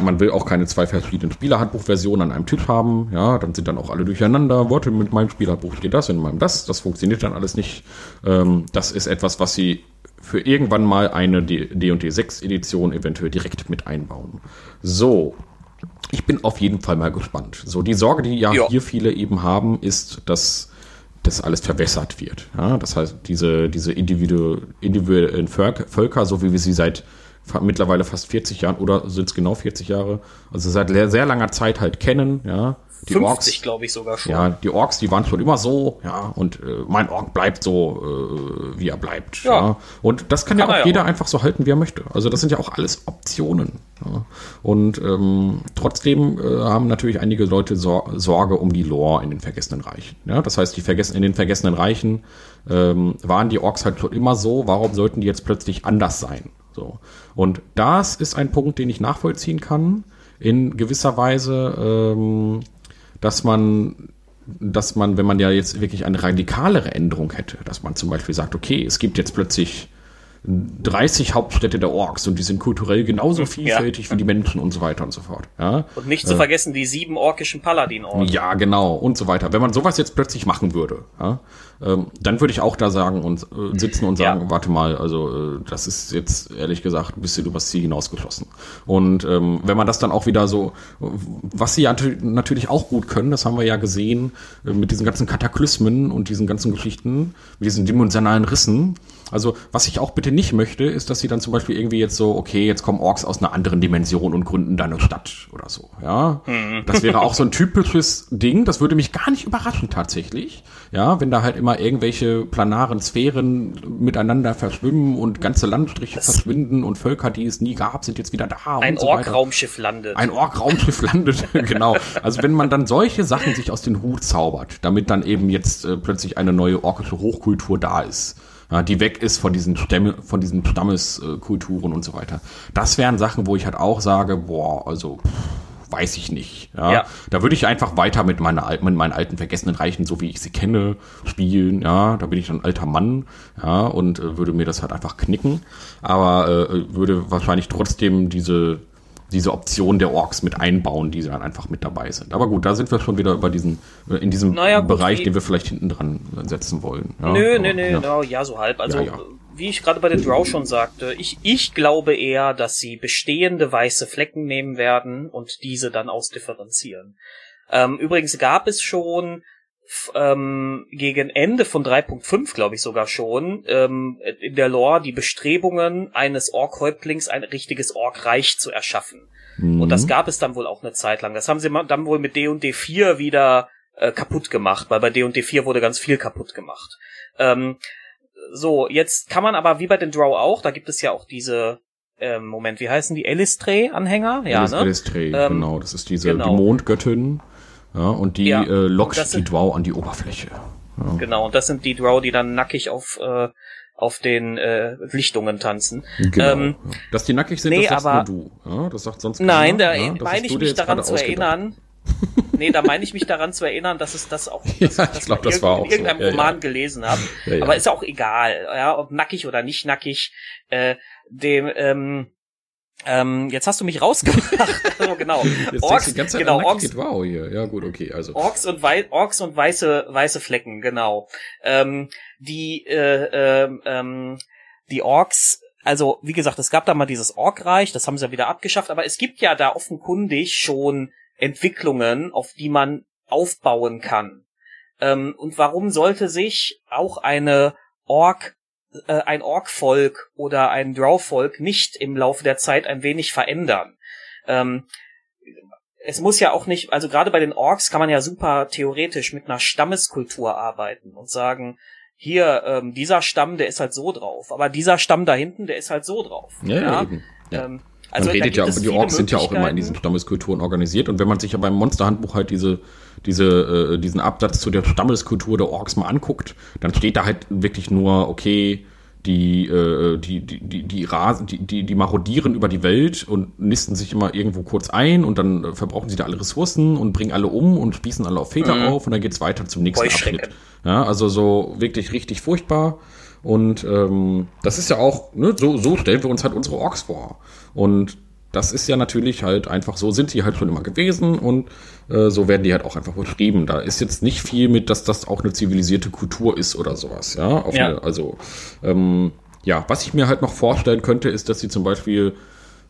S1: man will auch keine zwei verschiedenen Spielerhandbuchversionen an einem Tisch haben. Ja, dann sind dann auch alle durcheinander. Worte mit meinem Spielerhandbuch steht das, in meinem das. Das funktioniert dann alles nicht. Ähm, das ist etwas, was sie für irgendwann mal eine D&D 6 Edition eventuell direkt mit einbauen. So. Ich bin auf jeden Fall mal gespannt. So, die Sorge, die ja, ja. hier viele eben haben, ist, dass das alles verwässert wird. Ja, das heißt, diese, diese individu individuellen Völker, so wie wir sie seit mittlerweile fast 40 Jahren oder sind es genau 40 Jahre, also seit sehr langer Zeit halt kennen, ja.
S2: Die 50, glaube ich sogar schon.
S1: Ja, die Orks, die waren schon immer so, ja, und äh, mein Ork bleibt so, äh, wie er bleibt. Ja. ja. Und das kann, kann ja auch jeder auch. einfach so halten, wie er möchte. Also das sind ja auch alles Optionen. Ja. Und ähm, trotzdem äh, haben natürlich einige Leute Sor Sorge um die Lore in den Vergessenen Reichen. Ja, das heißt, die Vergessen in den Vergessenen Reichen ähm, waren die Orks halt schon immer so. Warum sollten die jetzt plötzlich anders sein? So. Und das ist ein Punkt, den ich nachvollziehen kann, in gewisser Weise, ähm, dass man, dass man, wenn man ja jetzt wirklich eine radikalere Änderung hätte, dass man zum Beispiel sagt, okay, es gibt jetzt plötzlich 30 Hauptstädte der Orks und die sind kulturell genauso vielfältig ja. wie die Menschen und so weiter und so fort. Ja?
S2: Und nicht zu äh, vergessen die sieben orkischen Paladin-Orte.
S1: Ja, genau und so weiter. Wenn man sowas jetzt plötzlich machen würde, ja, ähm, dann würde ich auch da sagen und äh, sitzen und sagen, ja. warte mal, also äh, das ist jetzt ehrlich gesagt ein bisschen übers Ziel hinausgeschossen. Und ähm, wenn man das dann auch wieder so, was sie ja natürlich auch gut können, das haben wir ja gesehen, äh, mit diesen ganzen Kataklysmen und diesen ganzen Geschichten, mit diesen dimensionalen Rissen. Also, was ich auch bitte nicht möchte, ist, dass sie dann zum Beispiel irgendwie jetzt so, okay, jetzt kommen Orks aus einer anderen Dimension und gründen da eine Stadt oder so, ja. Mhm. Das wäre auch so ein typisches Ding, das würde mich gar nicht überraschen tatsächlich. Ja, wenn da halt immer irgendwelche planaren Sphären miteinander verschwimmen und ganze Landstriche das verschwinden und Völker, die es nie gab, sind jetzt wieder da.
S2: Ein so Ork-Raumschiff landet.
S1: Ein Ork-Raumschiff landet, genau. Also wenn man dann solche Sachen sich aus den Hut zaubert, damit dann eben jetzt äh, plötzlich eine neue orkische Hochkultur da ist, ja, die weg ist von diesen Stämme, von diesen Stammeskulturen und so weiter. Das wären Sachen, wo ich halt auch sage, boah, also pff, weiß ich nicht. Ja, ja. Da würde ich einfach weiter mit, meiner, mit meinen alten vergessenen Reichen, so wie ich sie kenne, spielen. Ja, da bin ich ein alter Mann. Ja, und äh, würde mir das halt einfach knicken. Aber äh, würde wahrscheinlich trotzdem diese diese Option der Orks mit einbauen, die dann einfach mit dabei sind. Aber gut, da sind wir schon wieder über diesen, äh, in diesem naja, gut, Bereich, den wir vielleicht hinten dran setzen wollen.
S2: Ja, nö, aber, nö, nö, ja. No, ja, so halb. Also ja, wie ich gerade bei den Drow schon sagte, ich, ich glaube eher, dass sie bestehende weiße Flecken nehmen werden und diese dann ausdifferenzieren. Ähm, übrigens gab es schon ähm, gegen Ende von 3.5, glaube ich sogar schon, ähm, in der Lore die Bestrebungen eines Ork-Häuptlings ein richtiges Ork-Reich zu erschaffen. Mhm. Und das gab es dann wohl auch eine Zeit lang. Das haben sie dann wohl mit D&D 4 wieder äh, kaputt gemacht, weil bei D&D 4 wurde ganz viel kaputt gemacht. Ähm, so, jetzt kann man aber wie bei den Draw auch, da gibt es ja auch diese ähm, Moment, wie heißen die? Elistray-Anhänger? Ja,
S1: Elis,
S2: ne?
S1: Elistray, ähm, genau. Das ist diese genau. die Mondgöttin. Ja, und die ja, äh, lockt die Drow an die Oberfläche.
S2: Ja. Genau, und das sind die Drow, die dann nackig auf äh, auf den äh, Lichtungen tanzen.
S1: Genau. Ähm, ja. Dass die nackig sind, nee, das sagst aber, nur du. Ja, das sagt sonst
S2: keiner. Nein, da meine ich mich daran zu erinnern. nee, da meine ich mich daran zu erinnern, dass es das auch
S1: dass, ja, ich glaub, das war
S2: in irgendeinem
S1: so.
S2: Roman gelesen habe. Aber ist auch egal, ja, ob nackig oder nicht nackig. Äh, dem ähm, Ähm, jetzt hast du mich rausgemacht. also genau.
S1: Jetzt Orks, die ganze Zeit genau, Orks, wow hier. Ja gut, okay, also.
S2: Orks und Wei Orks und weiße weiße Flecken, genau. Ähm, die äh, äh, ähm, die Orks also wie gesagt, es gab da mal dieses Orkreich, das haben sie ja wieder abgeschafft, aber es gibt ja da offenkundig schon Entwicklungen, auf die man aufbauen kann. Ähm, und warum sollte sich auch eine Ork äh, ein Ork-Volk oder ein Drow-Volk nicht im Laufe der Zeit ein wenig verändern. Ähm, es muss ja auch nicht, also gerade bei den Orks kann man ja super theoretisch mit einer Stammeskultur arbeiten und sagen, hier, ähm, dieser Stamm, der ist halt so drauf, aber dieser Stamm da hinten, der ist halt so drauf.
S1: Ja, ja. Eben. ja. Ähm, also man redet ja, die Orks sind ja auch immer in diesen Stammeskulturen organisiert und wenn man sich ja beim Monsterhandbuch halt diese, diese, äh, diesen Absatz zu der Stammeskultur der Orks mal anguckt, dann steht da halt wirklich nur, okay, die, äh, die, die, die, die, rasen, die, die, die marodieren über die Welt und nisten sich immer irgendwo kurz ein und dann verbrauchen sie da alle Ressourcen und bringen alle um und spießen alle auf Väter mhm. auf und dann geht's weiter zum nächsten Abschnitt. Ja, also so wirklich richtig furchtbar. Und ähm, das ist ja auch, ne, so, so stellen wir uns halt unsere Orks vor. Und das ist ja natürlich halt einfach so, sind sie halt schon immer gewesen und äh, so werden die halt auch einfach beschrieben. Da ist jetzt nicht viel mit, dass das auch eine zivilisierte Kultur ist oder sowas, ja. ja. Eine, also, ähm, ja, was ich mir halt noch vorstellen könnte, ist, dass sie zum Beispiel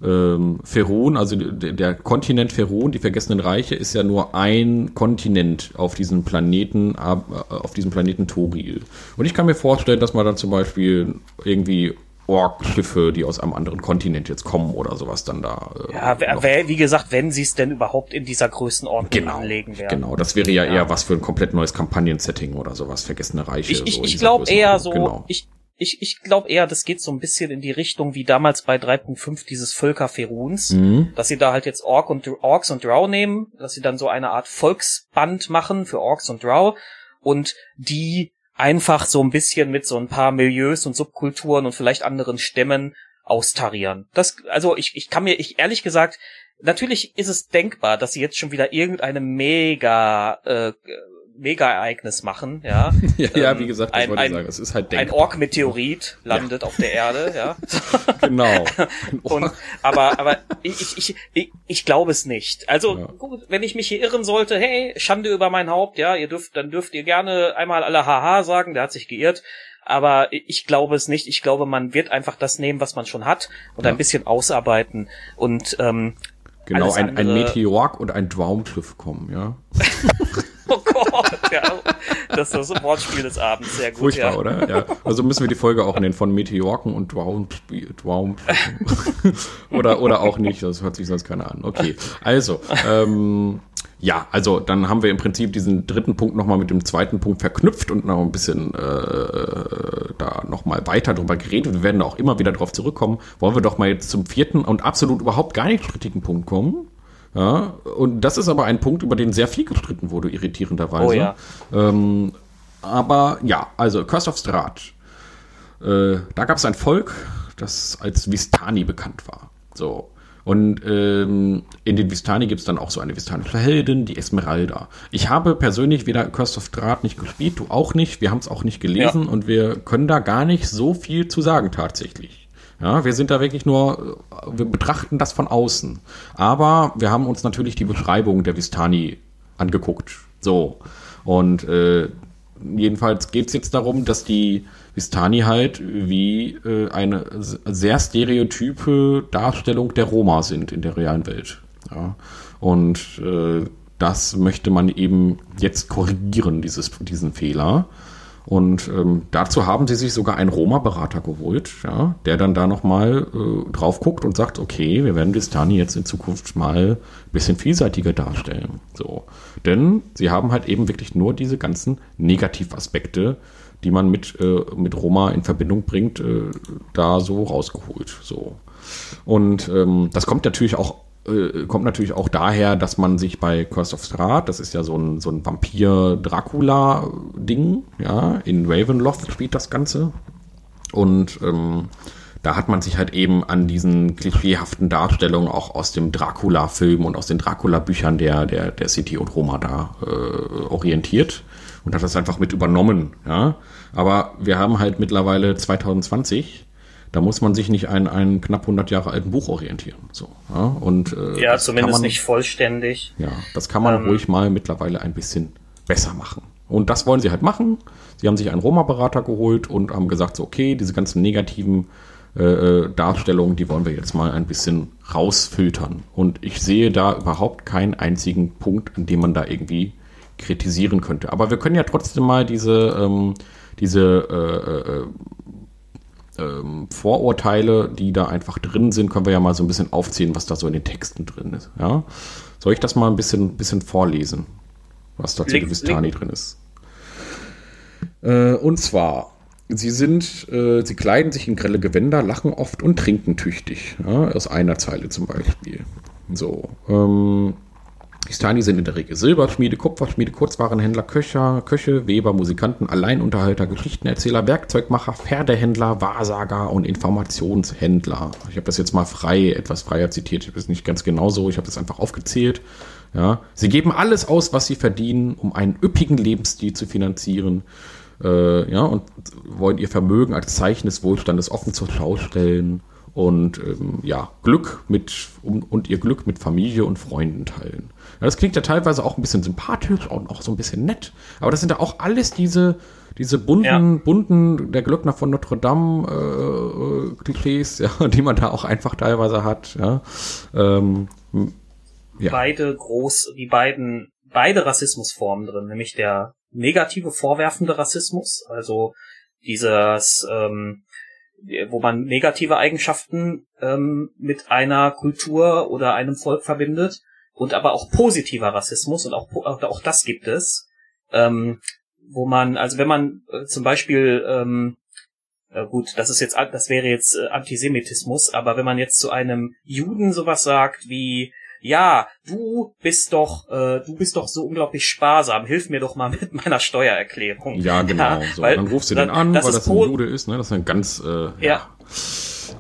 S1: ähm, Ferun, also der, Kontinent Ferun, die Vergessenen Reiche, ist ja nur ein Kontinent auf diesem Planeten, äh, auf diesem Planeten Toril. Und ich kann mir vorstellen, dass man dann zum Beispiel irgendwie Ork-Schiffe, die aus einem anderen Kontinent jetzt kommen oder sowas dann da.
S2: Äh, ja, wie gesagt, wenn sie es denn überhaupt in dieser Größenordnung
S1: genau,
S2: anlegen werden.
S1: Genau, das wäre ja, ja, eher was für ein komplett neues Kampagnen-Setting oder sowas, Vergessene Reiche.
S2: Ich, ich, so ich glaube eher so, genau. ich, ich, ich glaube eher, das geht so ein bisschen in die Richtung wie damals bei 3.5 dieses Völker Feruns, mhm. dass sie da halt jetzt Ork und Orks und Drow nehmen, dass sie dann so eine Art Volksband machen für Orks und Drow und die einfach so ein bisschen mit so ein paar Milieus und Subkulturen und vielleicht anderen Stämmen austarieren. Das, also ich, ich kann mir, ich ehrlich gesagt, natürlich ist es denkbar, dass sie jetzt schon wieder irgendeine mega äh, Mega-Ereignis machen, ja.
S1: ja, ja, wie gesagt, das ein, wollte ich sagen. Es ist halt
S2: denkbar. Ein Ork-Meteorit landet ja. auf der Erde, ja.
S1: genau.
S2: Und, aber, aber ich, ich, ich, ich glaube es nicht. Also, ja. gut, wenn ich mich hier irren sollte, hey, Schande über mein Haupt, ja, ihr dürft, dann dürft ihr gerne einmal alle Haha sagen, der hat sich geirrt. Aber ich glaube es nicht. Ich glaube, man wird einfach das nehmen, was man schon hat und ja. ein bisschen ausarbeiten und ähm,
S1: Genau, ein, ein Meteor und ein Traumschiff kommen, ja.
S2: Das ist das Wortspiel des Abends, sehr gut.
S1: Furchtbar, ja. oder? Ja. Also müssen wir die Folge auch nennen von Meteorken und Traum, Traum oder, oder auch nicht, das hört sich sonst keiner an. Okay, also, ähm, ja, also dann haben wir im Prinzip diesen dritten Punkt nochmal mit dem zweiten Punkt verknüpft und noch ein bisschen äh, da nochmal weiter drüber geredet. Wir werden da auch immer wieder drauf zurückkommen. Wollen wir doch mal jetzt zum vierten und absolut überhaupt gar nicht strittigen Punkt kommen. Ja, und das ist aber ein Punkt, über den sehr viel gestritten wurde, irritierenderweise. Oh ja. Ähm, aber ja, also Curse of Strat. Äh, da gab es ein Volk, das als Vistani bekannt war. So. Und ähm, in den Vistani gibt es dann auch so eine vistanische Heldin, die Esmeralda. Ich habe persönlich weder Curse of Draht nicht gespielt, du auch nicht. Wir haben es auch nicht gelesen ja. und wir können da gar nicht so viel zu sagen tatsächlich. Ja, wir sind da wirklich nur, wir betrachten das von außen. Aber wir haben uns natürlich die Beschreibung der Vistani angeguckt. So. Und äh, jedenfalls geht es jetzt darum, dass die Vistani halt wie äh, eine sehr stereotype Darstellung der Roma sind in der realen Welt. Ja. Und äh, das möchte man eben jetzt korrigieren, dieses, diesen Fehler. Und ähm, dazu haben sie sich sogar einen Roma-Berater geholt, ja, der dann da nochmal äh, drauf guckt und sagt, okay, wir werden Vistani jetzt in Zukunft mal ein bisschen vielseitiger darstellen. So. Denn sie haben halt eben wirklich nur diese ganzen Negativaspekte die man mit, äh, mit Roma in Verbindung bringt, äh, da so rausgeholt. So. Und ähm, das kommt natürlich auch äh, kommt natürlich auch daher, dass man sich bei Curse of Strahd, das ist ja so ein, so ein Vampir-Dracula-Ding, ja, in Ravenloft spielt das Ganze. Und ähm, da hat man sich halt eben an diesen klischeehaften Darstellungen auch aus dem Dracula-Film und aus den Dracula-Büchern der, der, der City und Roma da äh, orientiert und hat das einfach mit übernommen. Ja? Aber wir haben halt mittlerweile 2020. Da muss man sich nicht an einem knapp 100 Jahre alten Buch orientieren. So, ja, und,
S2: äh, ja zumindest man, nicht vollständig.
S1: Ja, das kann man ähm, ruhig mal mittlerweile ein bisschen besser machen. Und das wollen sie halt machen. Sie haben sich einen Roma-Berater geholt und haben gesagt, so, okay, diese ganzen negativen äh, äh, Darstellungen, die wollen wir jetzt mal ein bisschen rausfiltern. Und ich sehe da überhaupt keinen einzigen Punkt, an dem man da irgendwie kritisieren könnte. Aber wir können ja trotzdem mal diese, ähm, diese äh, äh, ähm, Vorurteile, die da einfach drin sind, können wir ja mal so ein bisschen aufzählen, was da so in den Texten drin ist. Ja? Soll ich das mal ein bisschen, bisschen vorlesen, was da zu Vistani drin ist? Äh, und zwar, sie sind, äh, sie kleiden sich in grelle Gewänder, lachen oft und trinken tüchtig. Ja? Aus einer Zeile zum Beispiel. So. Ähm, Histani sind in der Regel Silberschmiede, Kupferschmiede, Kurzwarenhändler, Köcher, Köche, Weber, Musikanten, Alleinunterhalter, Geschichtenerzähler, Werkzeugmacher, Pferdehändler, Wahrsager und Informationshändler. Ich habe das jetzt mal frei, etwas freier zitiert. Ich habe es nicht ganz genau so, ich habe es einfach aufgezählt. Ja, sie geben alles aus, was sie verdienen, um einen üppigen Lebensstil zu finanzieren. Äh, ja, und wollen ihr Vermögen als Zeichen des Wohlstandes offen zur Schau stellen und ähm, ja, Glück mit um, und ihr Glück mit Familie und Freunden teilen. Ja, das klingt ja teilweise auch ein bisschen sympathisch und auch so ein bisschen nett, aber das sind ja auch alles diese diese bunten, ja. bunten, der Glöckner von Notre Dame äh, äh, Klischees, ja, die man da auch einfach teilweise hat. Ja. Ähm,
S2: ja. Beide groß, die beiden, beide Rassismusformen drin, nämlich der negative vorwerfende Rassismus, also dieses ähm, wo man negative Eigenschaften ähm, mit einer Kultur oder einem Volk verbindet und aber auch positiver Rassismus und auch, auch das gibt es, ähm, wo man, also wenn man äh, zum Beispiel, ähm, äh, gut, das ist jetzt, das wäre jetzt äh, Antisemitismus, aber wenn man jetzt zu einem Juden sowas sagt wie, ja, du bist doch, äh, du bist doch so unglaublich sparsam, hilf mir doch mal mit meiner Steuererklärung.
S1: Ja, genau. Ja, so. Weil, dann rufst du den an, das weil das ein Jude ist, ne? Das ist ein ganz, äh, ja.
S2: ja.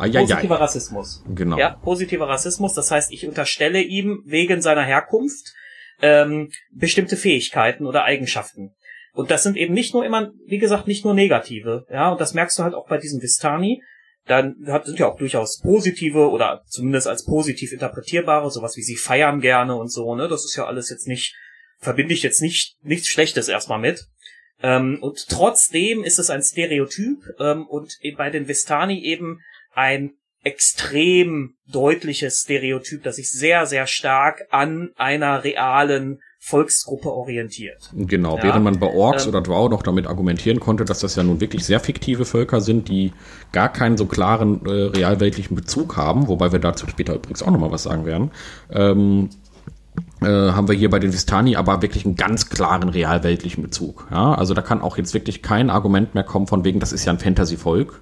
S2: Positiver. Rassismus.
S1: Genau.
S2: Ja, positiver Rassismus. Das heißt, ich unterstelle ihm wegen seiner Herkunft ähm, bestimmte Fähigkeiten oder Eigenschaften. Und das sind eben nicht nur immer, wie gesagt, nicht nur negative. Ja, und das merkst du halt auch bei diesem Vistani dann sind ja auch durchaus positive oder zumindest als positiv interpretierbare, sowas wie sie feiern gerne und so, ne? Das ist ja alles jetzt nicht, verbinde ich jetzt nicht nichts Schlechtes erstmal mit. Ähm, und trotzdem ist es ein Stereotyp ähm, und bei den Vistani eben ein extrem deutliches Stereotyp, das sich sehr, sehr stark an einer realen Volksgruppe orientiert.
S1: Genau, ja. während man bei Orks ähm, oder Drow noch damit argumentieren konnte, dass das ja nun wirklich sehr fiktive Völker sind, die gar keinen so klaren äh, realweltlichen Bezug haben, wobei wir dazu später übrigens auch nochmal was sagen werden, ähm, äh, haben wir hier bei den Vistani aber wirklich einen ganz klaren realweltlichen Bezug. Ja? Also da kann auch jetzt wirklich kein Argument mehr kommen von wegen, das ist ja ein Fantasy-Volk.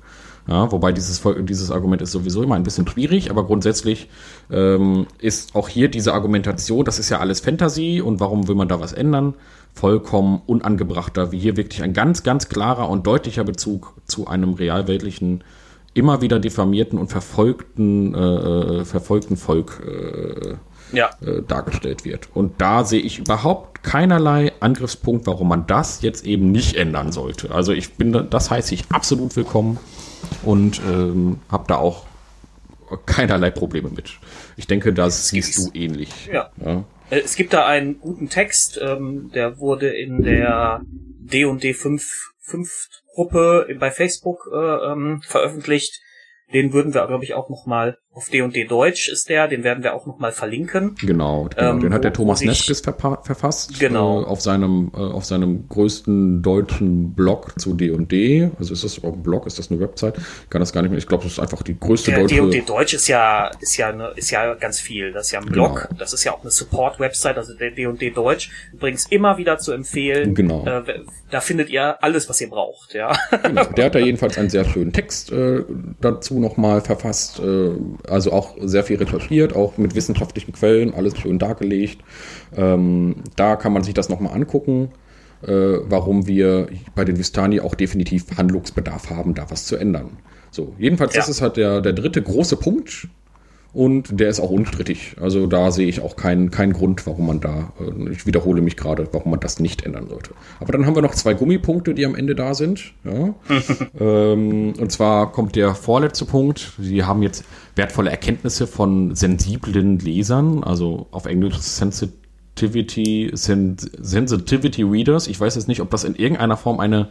S1: Ja, wobei dieses, dieses Argument ist sowieso immer ein bisschen schwierig, aber grundsätzlich ähm, ist auch hier diese Argumentation, das ist ja alles Fantasy und warum will man da was ändern, vollkommen unangebrachter, wie hier wirklich ein ganz, ganz klarer und deutlicher Bezug zu einem realweltlichen, immer wieder diffamierten und verfolgten, äh, äh verfolgten Volk äh, ja. äh, dargestellt wird. Und da sehe ich überhaupt keinerlei Angriffspunkt, warum man das jetzt eben nicht ändern sollte. Also ich bin, das heißt ich absolut willkommen und ähm, habe da auch keinerlei Probleme mit. Ich denke, das siehst du ähnlich.
S2: Ja. ja. Äh, es gibt da einen guten Text, ähm, der wurde in der D&D 5, 5 Gruppe bei Facebook äh, ähm, veröffentlicht. Den würden wir, glaube ich, auch noch mal auf D&D Deutsch ist der, den werden wir auch noch mal verlinken.
S1: Genau, genau. Ähm, den hat der Thomas Neskes verfasst.
S2: Genau.
S1: Äh, auf seinem, äh, auf seinem größten deutschen Blog zu D&D. Also ist das auch ein Blog, ist das eine Website? Ich kann das gar nicht mehr. Ich glaube, das ist einfach die größte
S2: der deutsche. D&D Deutsch ist ja, ist ja, eine, ist ja ganz viel. Das ist ja ein Blog. Genau. Das ist ja auch eine Support-Website, also der D&D Deutsch. Übrigens immer wieder zu empfehlen.
S1: Genau.
S2: Äh, da findet ihr alles, was ihr braucht, ja.
S1: Genau. Der hat da jedenfalls einen sehr schönen Text äh, dazu nochmal verfasst. Äh, also auch sehr viel recherchiert, auch mit wissenschaftlichen Quellen, alles schön dargelegt. Ähm, da kann man sich das nochmal angucken, äh, warum wir bei den Vistani auch definitiv Handlungsbedarf haben, da was zu ändern. So, jedenfalls, ja. das ist halt der, der dritte große Punkt. Und der ist auch unstrittig. Also da sehe ich auch keinen, keinen Grund, warum man da, äh, ich wiederhole mich gerade, warum man das nicht ändern sollte. Aber dann haben wir noch zwei Gummipunkte, die am Ende da sind. Ja. ähm, und zwar kommt der vorletzte Punkt. Sie haben jetzt wertvolle Erkenntnisse von sensiblen Lesern, also auf Englisch Sensitivity, Sen Sensitivity Readers. Ich weiß jetzt nicht, ob das in irgendeiner Form eine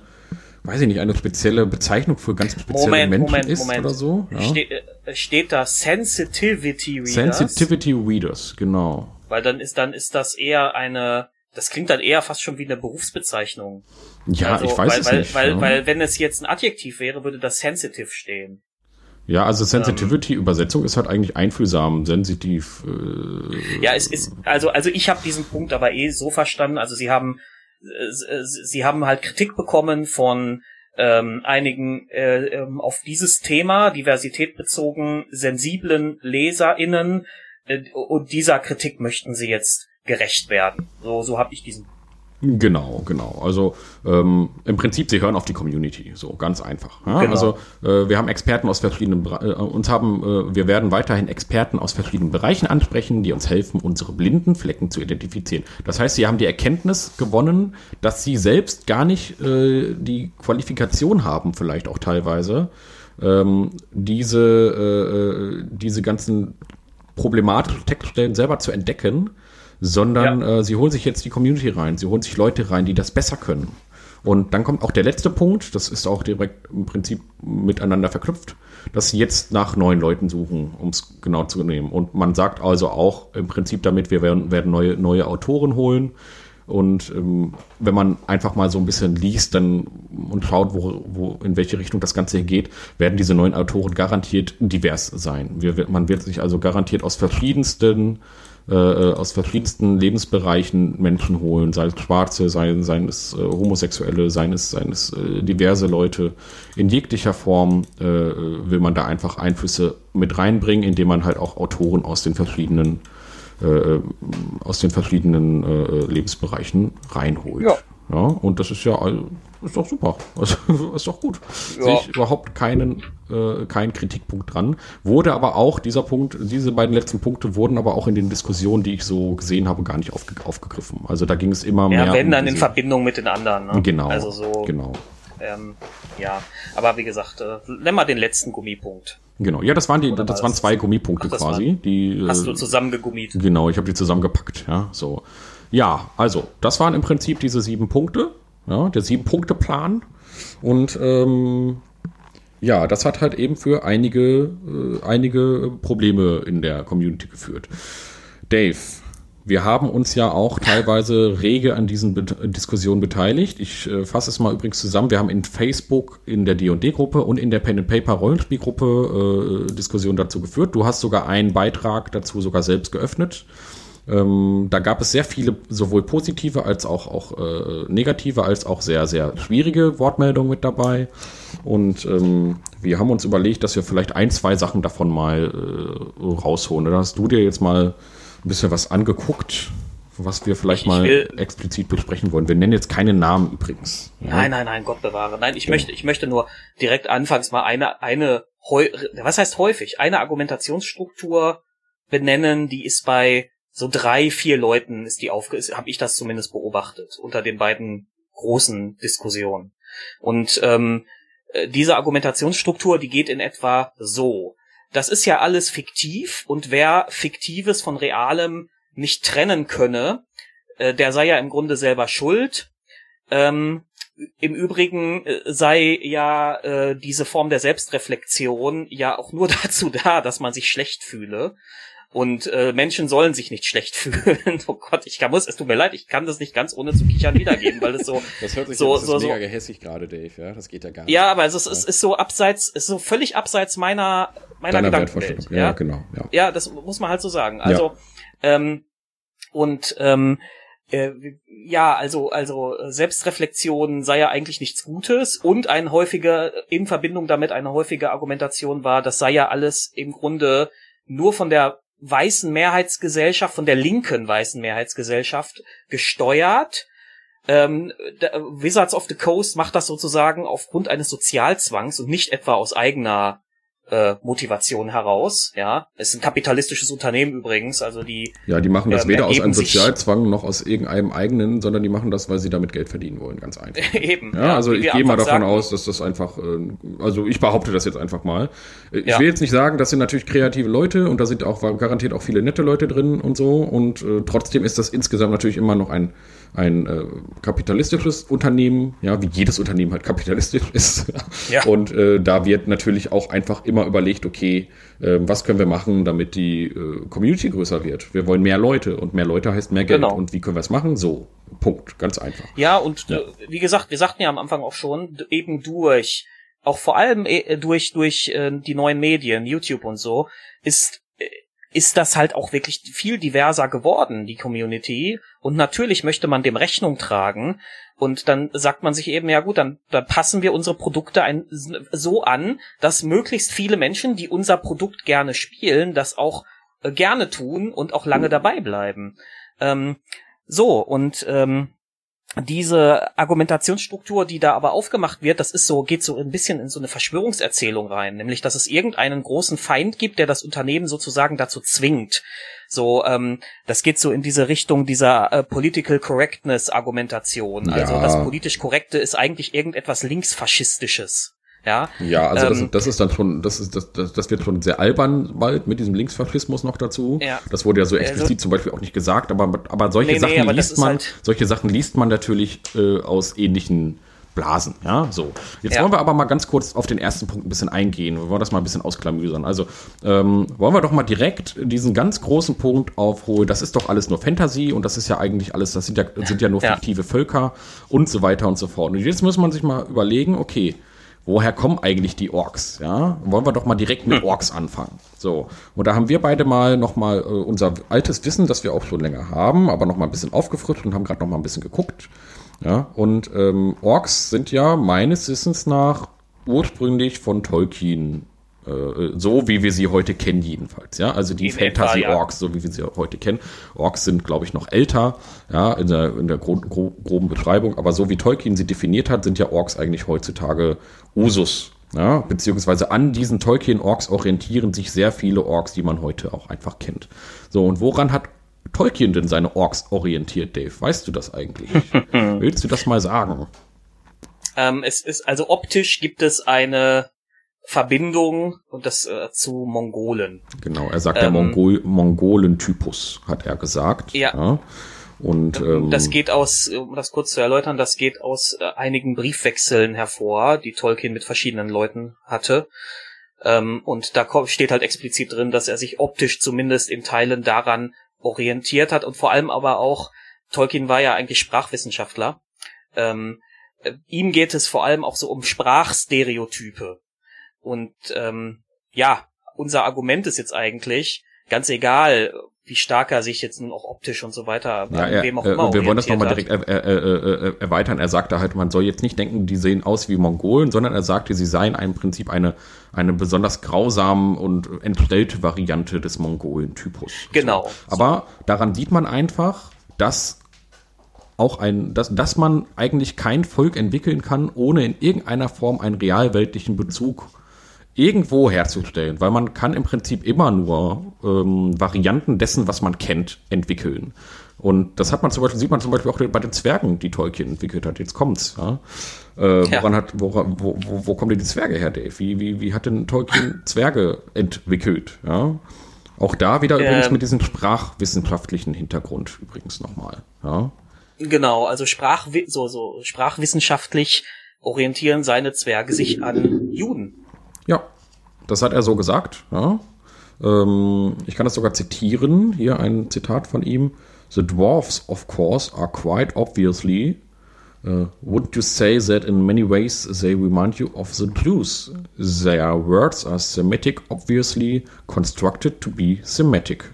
S1: weiß ich nicht, eine spezielle Bezeichnung für ganz spezielle Moment, Menschen Moment, ist Moment. oder so.
S2: Ja. Ste äh, steht da Sensitivity
S1: Readers? Sensitivity Readers, genau.
S2: Weil dann ist, dann ist das eher eine, das klingt dann eher fast schon wie eine Berufsbezeichnung.
S1: Ja, also, ich weiß
S2: weil,
S1: es
S2: weil,
S1: nicht.
S2: Weil,
S1: ja.
S2: weil, wenn es jetzt ein Adjektiv wäre, würde das sensitive stehen.
S1: Ja, also Sensitivity-Übersetzung ist halt eigentlich einfühlsam, sensitiv. Äh,
S2: ja, es ist, also, also ich habe diesen Punkt aber eh so verstanden, also sie haben sie haben halt Kritik bekommen von ähm, einigen äh, ähm, auf dieses Thema Diversität bezogen sensiblen LeserInnen äh, und dieser Kritik möchten sie jetzt gerecht werden. So, so habe ich diesen
S1: Genau, genau. Also ähm, im Prinzip, sie hören auf die Community, so ganz einfach. Ja? Genau. Also äh, wir haben Experten aus verschiedenen, äh, uns haben, äh, wir werden weiterhin Experten aus verschiedenen Bereichen ansprechen, die uns helfen, unsere blinden Flecken zu identifizieren. Das heißt, sie haben die Erkenntnis gewonnen, dass sie selbst gar nicht äh, die Qualifikation haben, vielleicht auch teilweise, ähm, diese äh, äh diese ganzen problematischen Textstellen selber zu entdecken sondern ja. äh, sie holen sich jetzt die Community rein, sie holen sich Leute rein, die das besser können. Und dann kommt auch der letzte Punkt, das ist auch direkt im Prinzip miteinander verknüpft, dass sie jetzt nach neuen Leuten suchen, um es genau zu nehmen. Und man sagt also auch im Prinzip damit, wir werden, werden neue, neue Autoren holen. Und ähm, wenn man einfach mal so ein bisschen liest dann, und schaut, wo, wo, in welche Richtung das Ganze geht, werden diese neuen Autoren garantiert divers sein. Wir, man wird sich also garantiert aus verschiedensten äh, äh, aus verschiedensten Lebensbereichen Menschen holen, sei es Schwarze, sei, seien es äh, Homosexuelle, seien es, seien es äh, diverse Leute. In jeglicher Form äh, will man da einfach Einflüsse mit reinbringen, indem man halt auch Autoren aus den verschiedenen äh, aus den verschiedenen äh, Lebensbereichen reinholt. Ja. Ja. Und das ist ja ist doch super. Also, ist doch gut. Ja. Sehe ich überhaupt keinen, äh, keinen Kritikpunkt dran. Wurde aber auch, dieser Punkt, diese beiden letzten Punkte wurden aber auch in den Diskussionen, die ich so gesehen habe, gar nicht aufge aufgegriffen. Also da ging es immer mehr.
S2: Ja, wenn um dann in Verbindung mit den anderen. Ne?
S1: Genau.
S2: Also so.
S1: Genau.
S2: Ähm, ja, aber wie gesagt, äh, nenn mal den letzten Gummipunkt.
S1: Genau, ja, das waren die, das waren zwei Gummipunkte Ach, quasi. Waren, die,
S2: hast du äh, zusammengegummiert?
S1: Genau, ich habe die zusammengepackt, ja, so. Ja, also, das waren im Prinzip diese sieben Punkte. Ja, der Sieben-Punkte-Plan. Und ähm, ja, das hat halt eben für einige, äh, einige Probleme in der Community geführt. Dave, wir haben uns ja auch teilweise rege an diesen Be Diskussionen beteiligt. Ich äh, fasse es mal übrigens zusammen. Wir haben in Facebook in der D&D-Gruppe und in der Pen and Paper Rollenspielgruppe äh, Diskussionen dazu geführt. Du hast sogar einen Beitrag dazu sogar selbst geöffnet. Ähm, da gab es sehr viele, sowohl positive als auch, auch äh, negative, als auch sehr, sehr schwierige Wortmeldungen mit dabei. Und ähm, wir haben uns überlegt, dass wir vielleicht ein, zwei Sachen davon mal äh, rausholen. Da hast du dir jetzt mal ein bisschen was angeguckt, was wir vielleicht ich, mal explizit besprechen wollen. Wir nennen jetzt keine Namen übrigens.
S2: Ja? Nein, nein, nein, Gott bewahre. Nein, ich ja. möchte, ich möchte nur direkt anfangs mal eine, eine, was heißt häufig? Eine Argumentationsstruktur benennen, die ist bei so drei, vier Leuten ist die aufge, habe ich das zumindest beobachtet unter den beiden großen Diskussionen. Und ähm, äh, diese Argumentationsstruktur, die geht in etwa so. Das ist ja alles fiktiv und wer Fiktives von Realem nicht trennen könne, äh, der sei ja im Grunde selber schuld. Ähm, Im Übrigen äh, sei ja äh, diese Form der Selbstreflexion ja auch nur dazu da, dass man sich schlecht fühle. Und äh, Menschen sollen sich nicht schlecht fühlen. oh Gott, ich kann, muss, es tut mir leid, ich kann das nicht ganz ohne zu kichern wiedergeben, weil es so.
S1: Das hört sich
S2: so,
S1: das
S2: so,
S1: ist mega gehässig gerade, Dave, ja. Das geht ja gar nicht.
S2: Ja, aber es ist, es ist so abseits, es ist so völlig abseits meiner, meiner
S1: Deiner
S2: Gedankenwelt.
S1: Ja, ja, genau. Ja.
S2: ja, das muss man halt so sagen. Also, ja. ähm, und ähm, äh, ja, also also Selbstreflexion sei ja eigentlich nichts Gutes und ein häufiger in Verbindung damit eine häufige Argumentation war, das sei ja alles im Grunde nur von der weißen Mehrheitsgesellschaft, von der linken weißen Mehrheitsgesellschaft gesteuert. Ähm, Wizards of the Coast macht das sozusagen aufgrund eines Sozialzwangs und nicht etwa aus eigener äh, Motivation heraus. Ja, es ist ein kapitalistisches Unternehmen übrigens, also die.
S1: Ja, die machen das ähm, weder aus einem Sozialzwang noch aus irgendeinem eigenen, sondern die machen das, weil sie damit Geld verdienen wollen, ganz einfach. Eben. Ja, ja also ich gehe mal davon sagen, aus, dass das einfach, äh, also ich behaupte das jetzt einfach mal. Ich ja. will jetzt nicht sagen, das sind natürlich kreative Leute und da sind auch garantiert auch viele nette Leute drin und so und äh, trotzdem ist das insgesamt natürlich immer noch ein ein äh, kapitalistisches Unternehmen, ja, wie jedes Unternehmen halt kapitalistisch ist. Ja. Und äh, da wird natürlich auch einfach immer überlegt, okay, äh, was können wir machen, damit die äh, Community größer wird? Wir wollen mehr Leute und mehr Leute heißt mehr Geld. Genau. Und wie können wir es machen? So, Punkt, ganz einfach.
S2: Ja, und ja. Äh, wie gesagt, wir sagten ja am Anfang auch schon, eben durch, auch vor allem äh, durch, durch äh, die neuen Medien, YouTube und so, ist ist das halt auch wirklich viel diverser geworden, die Community. Und natürlich möchte man dem Rechnung tragen. Und dann sagt man sich eben, ja gut, dann, dann passen wir unsere Produkte ein, so an, dass möglichst viele Menschen, die unser Produkt gerne spielen, das auch äh, gerne tun und auch lange dabei bleiben. Ähm, so, und ähm, diese Argumentationsstruktur, die da aber aufgemacht wird, das ist so, geht so ein bisschen in so eine Verschwörungserzählung rein, nämlich, dass es irgendeinen großen Feind gibt, der das Unternehmen sozusagen dazu zwingt. So, ähm, das geht so in diese Richtung dieser äh, Political Correctness Argumentation. Also ja. das politisch Korrekte ist eigentlich irgendetwas linksfaschistisches. Ja,
S1: ja also ähm, das, das, ist dann schon, das ist, das, das, das wird schon sehr albern bald mit diesem Linksfaschismus noch dazu. Ja. Das wurde ja so explizit also, zum Beispiel auch nicht gesagt, aber, aber solche nee, Sachen nee, aber liest man, halt solche Sachen liest man natürlich äh, aus ähnlichen Blasen, ja, so. Jetzt ja. wollen wir aber mal ganz kurz auf den ersten Punkt ein bisschen eingehen. Wir wollen das mal ein bisschen ausklamüsern. Also, ähm, wollen wir doch mal direkt diesen ganz großen Punkt aufholen. Das ist doch alles nur Fantasy und das ist ja eigentlich alles, das sind ja, sind ja nur fiktive ja. Völker und so weiter und so fort. Und jetzt muss man sich mal überlegen, okay, woher kommen eigentlich die Orks? Ja, wollen wir doch mal direkt mit hm. Orks anfangen. So, und da haben wir beide mal noch mal äh, unser altes Wissen, das wir auch schon länger haben, aber noch mal ein bisschen aufgefrischt und haben gerade noch mal ein bisschen geguckt. Ja, und ähm, Orks sind ja meines Wissens nach ursprünglich von Tolkien so wie wir sie heute kennen jedenfalls, ja, also die Fantasy Orks, so wie wir sie heute kennen. Orks sind, glaube ich, noch älter, ja, in der, in der gro gro groben Beschreibung, aber so wie Tolkien sie definiert hat, sind ja Orks eigentlich heutzutage Usus, ja, beziehungsweise an diesen Tolkien-Orks orientieren sich sehr viele Orks, die man heute auch einfach kennt. So, und woran hat Tolkien denn seine Orks orientiert, Dave? Weißt du das eigentlich? Willst du das mal sagen?
S2: Ähm, es ist, also optisch gibt es eine Verbindung und das äh, zu Mongolen.
S1: Genau, er sagt ähm, der Mongol Mongolen-Typus, hat er gesagt.
S2: Ja. ja. Und ähm, das geht aus, um das kurz zu erläutern, das geht aus äh, einigen Briefwechseln hervor, die Tolkien mit verschiedenen Leuten hatte. Ähm, und da steht halt explizit drin, dass er sich optisch zumindest in Teilen daran orientiert hat und vor allem aber auch, Tolkien war ja eigentlich Sprachwissenschaftler. Ähm, äh, ihm geht es vor allem auch so um Sprachstereotype. Und ähm, ja, unser Argument ist jetzt eigentlich, ganz egal, wie stark er sich jetzt nun auch optisch und so weiter,
S1: ja, er, wem auch immer äh, Wir wollen das nochmal direkt er, er, er, erweitern. Er sagte halt, man soll jetzt nicht denken, die sehen aus wie Mongolen, sondern er sagte, sie seien im Prinzip eine, eine besonders grausame und entstellte Variante des Mongolen-Typus.
S2: Genau. So.
S1: Aber daran sieht man einfach, dass auch ein, dass, dass man eigentlich kein Volk entwickeln kann, ohne in irgendeiner Form einen realweltlichen Bezug irgendwo herzustellen, weil man kann im Prinzip immer nur ähm, Varianten dessen, was man kennt, entwickeln. Und das hat man zum Beispiel, sieht man zum Beispiel auch bei den Zwergen, die Tolkien entwickelt hat. Jetzt kommt's. Ja? Äh, ja. Woran hat, wo, wo, wo, wo kommen denn die Zwerge her, Dave? Wie, wie, wie hat denn Tolkien Zwerge entwickelt? Ja? Auch da wieder ähm, übrigens mit diesem sprachwissenschaftlichen Hintergrund übrigens nochmal. Ja?
S2: Genau, also Sprach, so, so sprachwissenschaftlich orientieren seine Zwerge sich an Juden.
S1: Ja, das hat er so gesagt. Ja. Ähm, ich kann das sogar zitieren. Hier ein Zitat von ihm. The dwarfs, of course, are quite obviously Uh, wouldn't you say that in many ways they remind you of the Jews? Their words are Semitic, obviously constructed to be Semitic.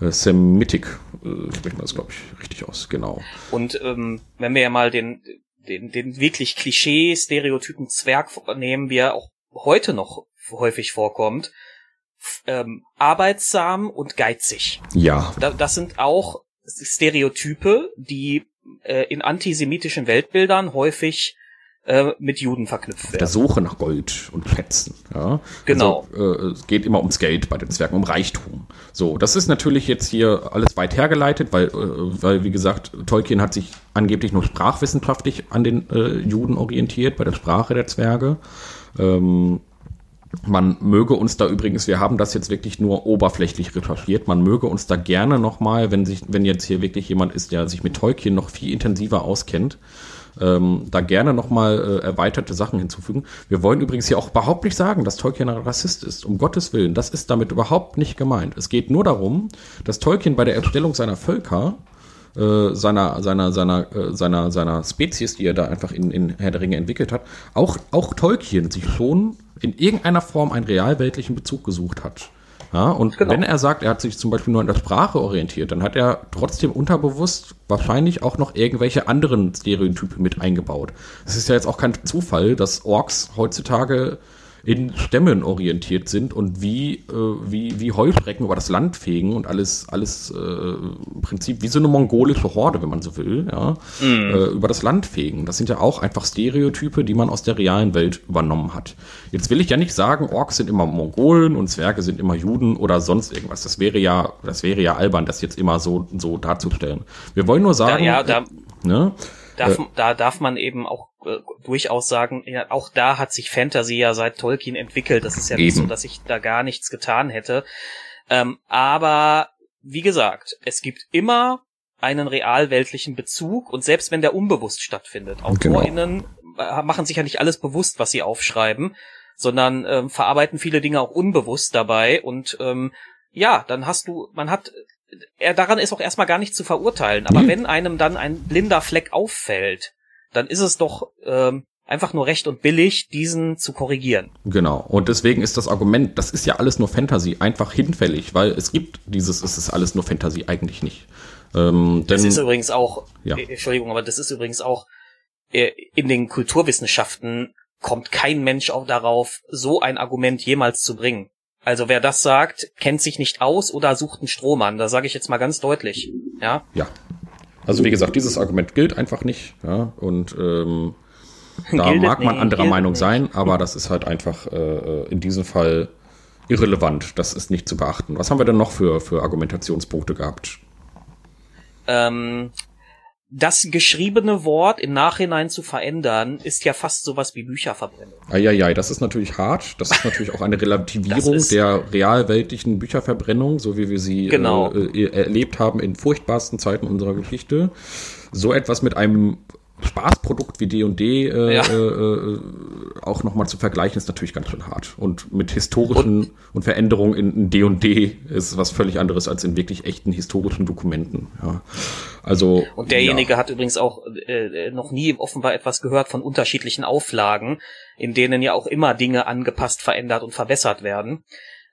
S1: Uh, Semitic, uh, spricht man das, glaube ich, richtig aus, genau.
S2: Und ähm, wenn wir ja mal den, den, den wirklich Klischee-Stereotypen Zwerg nehmen, wir auch heute noch häufig vorkommt, ähm, arbeitsam und geizig.
S1: Ja.
S2: Da, das sind auch Stereotype, die äh, in antisemitischen Weltbildern häufig äh, mit Juden verknüpft werden.
S1: Der Suche nach Gold und Schätzen. Ja?
S2: Genau.
S1: Also, äh, es geht immer ums Geld bei den Zwergen, um Reichtum. So, das ist natürlich jetzt hier alles weit hergeleitet, weil, äh, weil wie gesagt, Tolkien hat sich angeblich nur sprachwissenschaftlich an den äh, Juden orientiert, bei der Sprache der Zwerge. Ähm, man möge uns da übrigens, wir haben das jetzt wirklich nur oberflächlich recherchiert, man möge uns da gerne nochmal, wenn sich, wenn jetzt hier wirklich jemand ist, der sich mit Tolkien noch viel intensiver auskennt, ähm, da gerne nochmal äh, erweiterte Sachen hinzufügen. Wir wollen übrigens hier auch überhaupt nicht sagen, dass Tolkien ein Rassist ist, um Gottes Willen. Das ist damit überhaupt nicht gemeint. Es geht nur darum, dass Tolkien bei der Erstellung seiner Völker äh, seiner, seiner, seiner, äh, seiner, seiner Spezies, die er da einfach in, in Herr der Ringe entwickelt hat, auch, auch Tolkien sich schon in irgendeiner Form einen realweltlichen Bezug gesucht hat. Ja, und genau. wenn er sagt, er hat sich zum Beispiel nur an der Sprache orientiert, dann hat er trotzdem unterbewusst wahrscheinlich auch noch irgendwelche anderen Stereotype mit eingebaut. Es ist ja jetzt auch kein Zufall, dass Orks heutzutage in Stämmen orientiert sind und wie, äh, wie, wie Heuschrecken über das Land fegen und alles, alles äh, im Prinzip wie so eine mongolische Horde, wenn man so will, ja, mm. äh, über das Land fegen. Das sind ja auch einfach Stereotype, die man aus der realen Welt übernommen hat. Jetzt will ich ja nicht sagen, Orks sind immer Mongolen und Zwerge sind immer Juden oder sonst irgendwas. Das wäre ja, das wäre ja albern, das jetzt immer so, so darzustellen. Wir wollen nur sagen,
S2: da, ja, da, ne, darf, äh, da darf man eben auch äh, durchaus sagen, ja, auch da hat sich Fantasy ja seit Tolkien entwickelt. Das ist ja eben. nicht so, dass ich da gar nichts getan hätte. Ähm, aber wie gesagt, es gibt immer einen realweltlichen Bezug und selbst wenn der unbewusst stattfindet. AutorInnen genau. machen sich ja nicht alles bewusst, was sie aufschreiben, sondern ähm, verarbeiten viele Dinge auch unbewusst dabei und ähm, ja, dann hast du, man hat er daran ist auch erstmal gar nicht zu verurteilen. Aber mhm. wenn einem dann ein blinder Fleck auffällt, dann ist es doch ähm, einfach nur recht und billig, diesen zu korrigieren.
S1: Genau. Und deswegen ist das Argument, das ist ja alles nur Fantasy, einfach hinfällig, weil es gibt dieses, es ist alles nur Fantasy eigentlich nicht.
S2: Ähm, das ist übrigens auch, ja. Äh, Entschuldigung, aber das ist übrigens auch äh, in den Kulturwissenschaften kommt kein Mensch auch darauf, so ein Argument jemals zu bringen. Also wer das sagt, kennt sich nicht aus oder sucht einen Strohmann. Da sage ich jetzt mal ganz deutlich. Ja.
S1: Ja. Also wie gesagt, dieses Argument gilt einfach nicht. Ja. Und ähm, da mag man nicht, anderer Meinung nicht. sein, aber das ist halt einfach äh, in diesem Fall irrelevant. Das ist nicht zu beachten. Was haben wir denn noch für, für Argumentationspunkte gehabt?
S2: Ähm, das geschriebene Wort im Nachhinein zu verändern, ist ja fast sowas wie Bücherverbrennung.
S1: Eieiei, das ist natürlich hart. Das ist natürlich auch eine Relativierung der realweltlichen Bücherverbrennung, so wie wir sie
S2: genau.
S1: äh, erlebt haben in furchtbarsten Zeiten unserer Geschichte. So etwas mit einem Spaßprodukt wie D&D äh, ja. äh, äh, auch nochmal zu vergleichen, ist natürlich ganz schön hart. Und mit historischen und, und Veränderungen in D&D ist was völlig anderes als in wirklich echten historischen Dokumenten. Ja. Also
S2: und derjenige ja. hat übrigens auch äh, noch nie offenbar etwas gehört von unterschiedlichen Auflagen, in denen ja auch immer Dinge angepasst, verändert und verbessert werden.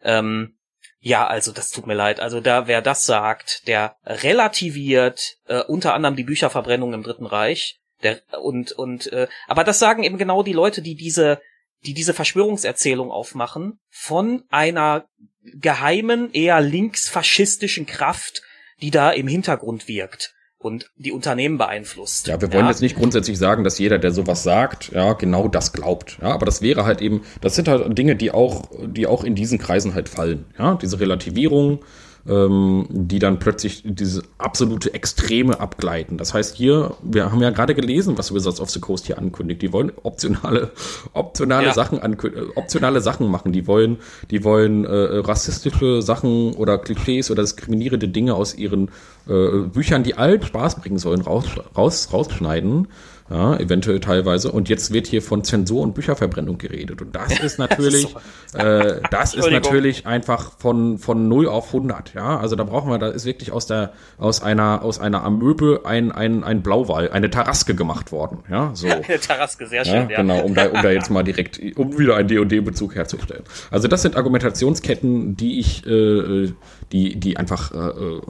S2: Ähm, ja, also das tut mir leid. Also da, wer das sagt, der relativiert äh, unter anderem die Bücherverbrennung im Dritten Reich der, und, und, äh, aber das sagen eben genau die Leute, die diese, die diese Verschwörungserzählung aufmachen, von einer geheimen, eher linksfaschistischen Kraft, die da im Hintergrund wirkt und die Unternehmen beeinflusst.
S1: Ja, wir wollen ja. jetzt nicht grundsätzlich sagen, dass jeder, der sowas sagt, ja, genau das glaubt. Ja, aber das wäre halt eben, das sind halt Dinge, die auch, die auch in diesen Kreisen halt fallen. Ja, diese Relativierung, ähm, die dann plötzlich diese absolute Extreme abgleiten. Das heißt hier, wir haben ja gerade gelesen, was Wizards of the Coast hier ankündigt. Die wollen optionale, optionale ja. Sachen ankündigen, optionale Sachen machen. Die wollen, die wollen äh, rassistische Sachen oder Klischees oder diskriminierende Dinge aus ihren äh, Büchern, die allen Spaß bringen sollen, raus, raus, rausschneiden ja, eventuell teilweise. Und jetzt wird hier von Zensur und Bücherverbrennung geredet. Und das ist natürlich, äh, das ist natürlich einfach von von 0 auf 100. Ja, also da brauchen wir, da ist wirklich aus der aus einer aus einer Amöbe ein ein ein Blauwal, eine Taraske gemacht worden. Ja, so.
S2: eine Taraske, sehr schön.
S1: Ja, ja. Genau, um da um da jetzt mal direkt, um wieder einen D&D-Bezug herzustellen. Also das sind Argumentationsketten, die ich, äh, die die einfach äh,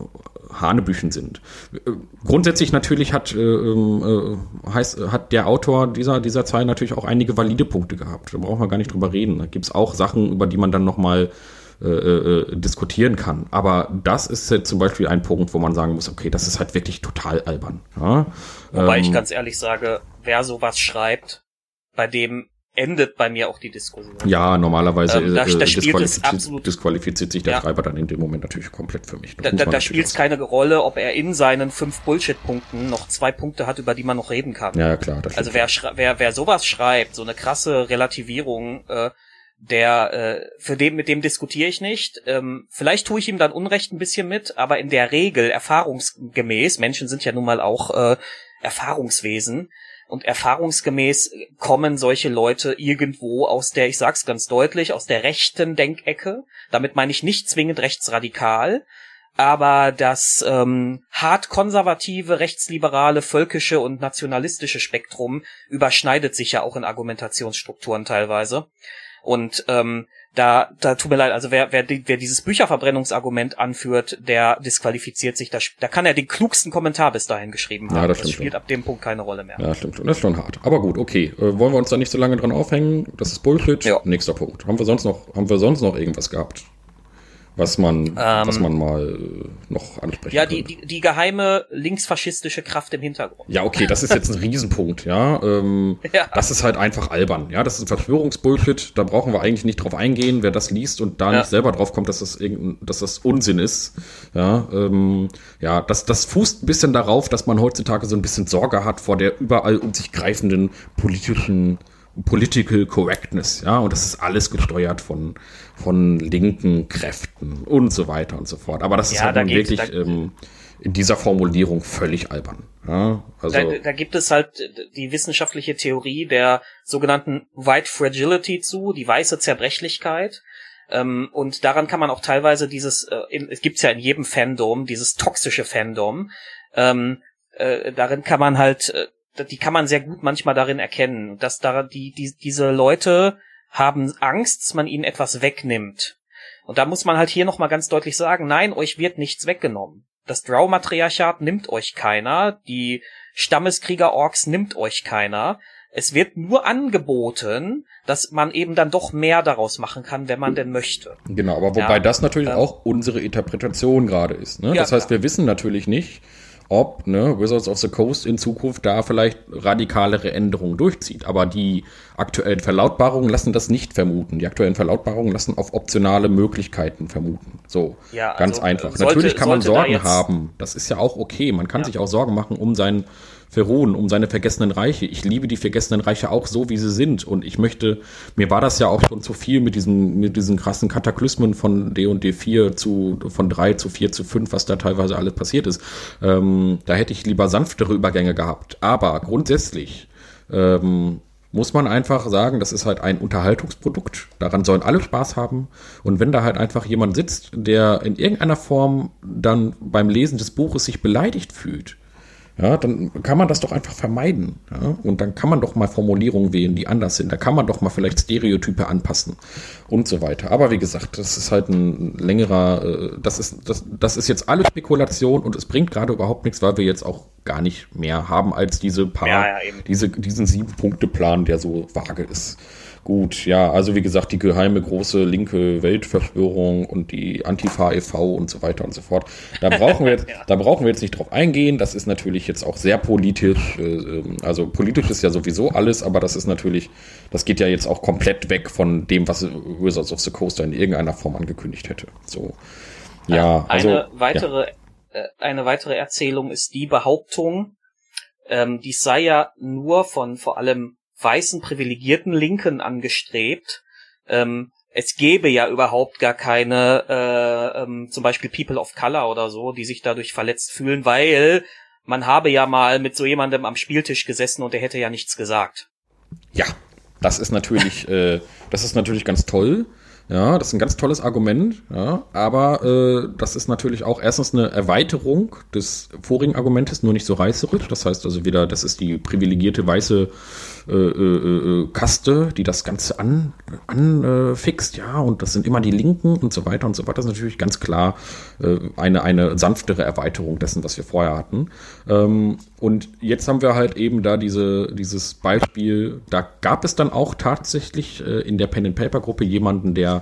S1: Hanebüchen sind. Grundsätzlich natürlich hat, äh, äh, heißt, hat der Autor dieser, dieser Zeilen natürlich auch einige valide Punkte gehabt. Da brauchen wir gar nicht drüber reden. Da gibt's auch Sachen, über die man dann nochmal äh, äh, diskutieren kann. Aber das ist jetzt zum Beispiel ein Punkt, wo man sagen muss, okay, das ist halt wirklich total albern. Ja?
S2: Wobei ähm, ich ganz ehrlich sage, wer sowas schreibt, bei dem endet bei mir auch die Diskussion.
S1: Ja, normalerweise
S2: Ähm, da-
S1: äh,
S2: da spielt es
S1: disqualifiziert,
S2: absolut-
S1: disqualifiziert sich der
S2: Ja.
S1: Schreiber dann in dem Moment natürlich komplett für mich. Das
S2: Da, da, da spielt es keine Rolle, ob er in seinen fünf Bullshit-Punkten noch zwei Punkte hat, über die man noch reden kann.
S1: Ja, klar.
S2: Also wer, wer, wer sowas schreibt, so eine krasse Relativierung, äh, der, äh, für den, mit dem diskutiere ich nicht. Ähm, vielleicht tue ich ihm dann Unrecht ein bisschen mit, aber in der Regel, erfahrungsgemäß, Menschen sind ja nun mal auch äh, Erfahrungswesen, und erfahrungsgemäß kommen solche Leute irgendwo aus der, ich sag's ganz deutlich, aus der rechten Denkecke. Damit meine ich nicht zwingend rechtsradikal, aber das ähm, hart konservative, rechtsliberale, völkische und nationalistische Spektrum überschneidet sich ja auch in Argumentationsstrukturen teilweise. Und ähm, da, da tut mir leid, also wer, wer, wer dieses Bücherverbrennungsargument anführt, der disqualifiziert sich. Da, da kann er den klugsten Kommentar bis dahin geschrieben
S1: Ja,
S2: haben.
S1: das
S2: das
S1: stimmt
S2: spielt
S1: schon.
S2: ab dem Punkt keine Rolle mehr.
S1: Ja, stimmt schon. Das ist schon hart. Aber gut, okay. Äh, wollen wir uns da nicht so lange dran aufhängen? Das ist Bullshit.
S2: Ja.
S1: Nächster Punkt. Haben wir sonst noch, haben wir sonst noch irgendwas gehabt? Was man, was man mal äh, noch ansprechen
S2: Ähm. Ja, die, die, die geheime linksfaschistische Kraft im Hintergrund.
S1: Ja, okay, das ist jetzt ein Riesenpunkt, ja. Ähm,
S2: Ja.
S1: Das ist halt einfach albern, ja. Das ist ein Verschwörungsbullshit, da brauchen wir eigentlich nicht drauf eingehen, wer das liest und da
S2: Ja.
S1: nicht selber drauf kommt, dass das irgendein, dass das Unsinn ist. Ja, ähm, ja, das, das fußt ein bisschen darauf, dass man heutzutage so ein bisschen Sorge hat vor der überall um sich greifenden politischen Political Correctness, ja, und das ist alles gesteuert von, von linken Kräften und so weiter und so fort. Aber das ist
S2: Ja,
S1: halt
S2: da
S1: nun
S2: geht's-
S1: wirklich ähm, in dieser Formulierung völlig albern. Ja, also,
S2: Da, da gibt es halt die wissenschaftliche Theorie der sogenannten White Fragility zu, die weiße Zerbrechlichkeit. Ähm, und daran kann man auch teilweise dieses, äh, in, es gibt's ja in jedem Fandom, dieses toxische Fandom. Ähm, äh, darin kann man halt, äh, die kann man sehr gut manchmal darin erkennen, dass da die, die diese Leute haben Angst, dass man ihnen etwas wegnimmt. Und da muss man halt hier nochmal ganz deutlich sagen, nein, euch wird nichts weggenommen. Das Drow-Matriarchat nimmt euch keiner, die Stammeskrieger-Orks nimmt euch keiner. Es wird nur angeboten, dass man eben dann doch mehr daraus machen kann, wenn man denn möchte.
S1: Genau, aber wobei
S2: Ja.
S1: das natürlich
S2: Ähm.
S1: auch unsere Interpretation gerade ist. Ne?
S2: Ja,
S1: das heißt, wir wissen natürlich nicht, ob ne, Wizards of the Coast in Zukunft da vielleicht radikalere Änderungen durchzieht. Aber die aktuellen Verlautbarungen lassen das nicht vermuten. Die aktuellen Verlautbarungen lassen auf optionale Möglichkeiten vermuten. So,
S2: Ja,
S1: ganz
S2: also,
S1: einfach.
S2: sollte-
S1: natürlich kann man Sorgen haben. Das ist ja auch okay. Man kann sich auch Sorgen machen um sein Verruhen, um seine vergessenen Reiche. Ich liebe die vergessenen Reiche auch so, wie sie sind. Und ich möchte, mir war das ja auch schon zu viel mit diesen, mit diesen krassen Kataklysmen von D und D4 zu, von 3 zu 4 zu 5, was da teilweise alles passiert ist. Ähm, da hätte ich lieber sanftere Übergänge gehabt. Aber grundsätzlich, ähm, muss man einfach sagen, das ist halt ein Unterhaltungsprodukt. Daran sollen alle Spaß haben. Und wenn da halt einfach jemand sitzt, der in irgendeiner Form dann beim Lesen des Buches sich beleidigt fühlt, ja, dann kann man das doch einfach vermeiden. Ja? Und dann kann man doch mal Formulierungen wählen, die anders sind. Da kann man doch mal vielleicht Stereotype anpassen und so weiter. Aber wie gesagt, das ist halt ein längerer, äh, das ist, das, das ist jetzt alles Spekulation und es bringt gerade überhaupt nichts, weil wir jetzt auch gar nicht mehr haben als diese paar,
S2: Ja, ja,
S1: diese, diesen Sieben-Punkte-Plan, der so vage ist. Gut, ja, also wie gesagt, die geheime große linke Weltverschwörung und die Antifa e.V. und so weiter und so fort. Da brauchen wir jetzt, da brauchen wir jetzt nicht drauf eingehen. Das ist natürlich jetzt auch sehr politisch. Äh, ähm, also politisch ist ja sowieso alles, aber das ist natürlich, das geht ja jetzt auch komplett weg von dem, was Wizards of the Coast in irgendeiner Form angekündigt hätte. So, ja, also
S2: eine
S1: ja.
S2: weitere, äh, eine weitere Erzählung ist die Behauptung, ähm, dies sei ja nur von vor allem weißen privilegierten Linken angestrebt. Ähm, es gäbe ja überhaupt gar keine, äh, ähm, zum Beispiel People of Color oder so, die sich dadurch verletzt fühlen, weil man habe ja mal mit so jemandem am Spieltisch gesessen und der hätte ja nichts gesagt.
S1: Ja, das ist natürlich, äh, das ist natürlich ganz toll. Ja, das ist ein ganz tolles Argument, ja, aber äh, das ist natürlich auch erstens eine Erweiterung des vorigen Argumentes, nur nicht so reißerisch. Das heißt also wieder, das ist die privilegierte weiße äh, äh, äh, Kaste, die das Ganze an, anfixt, ja, und das sind immer die Linken und so weiter und so weiter. Das ist natürlich ganz klar äh, eine, eine sanftere Erweiterung dessen, was wir vorher hatten. Ähm, und jetzt haben wir halt eben da diese, dieses Beispiel, da gab es dann auch tatsächlich äh, in der Pen and Paper Gruppe jemanden, der,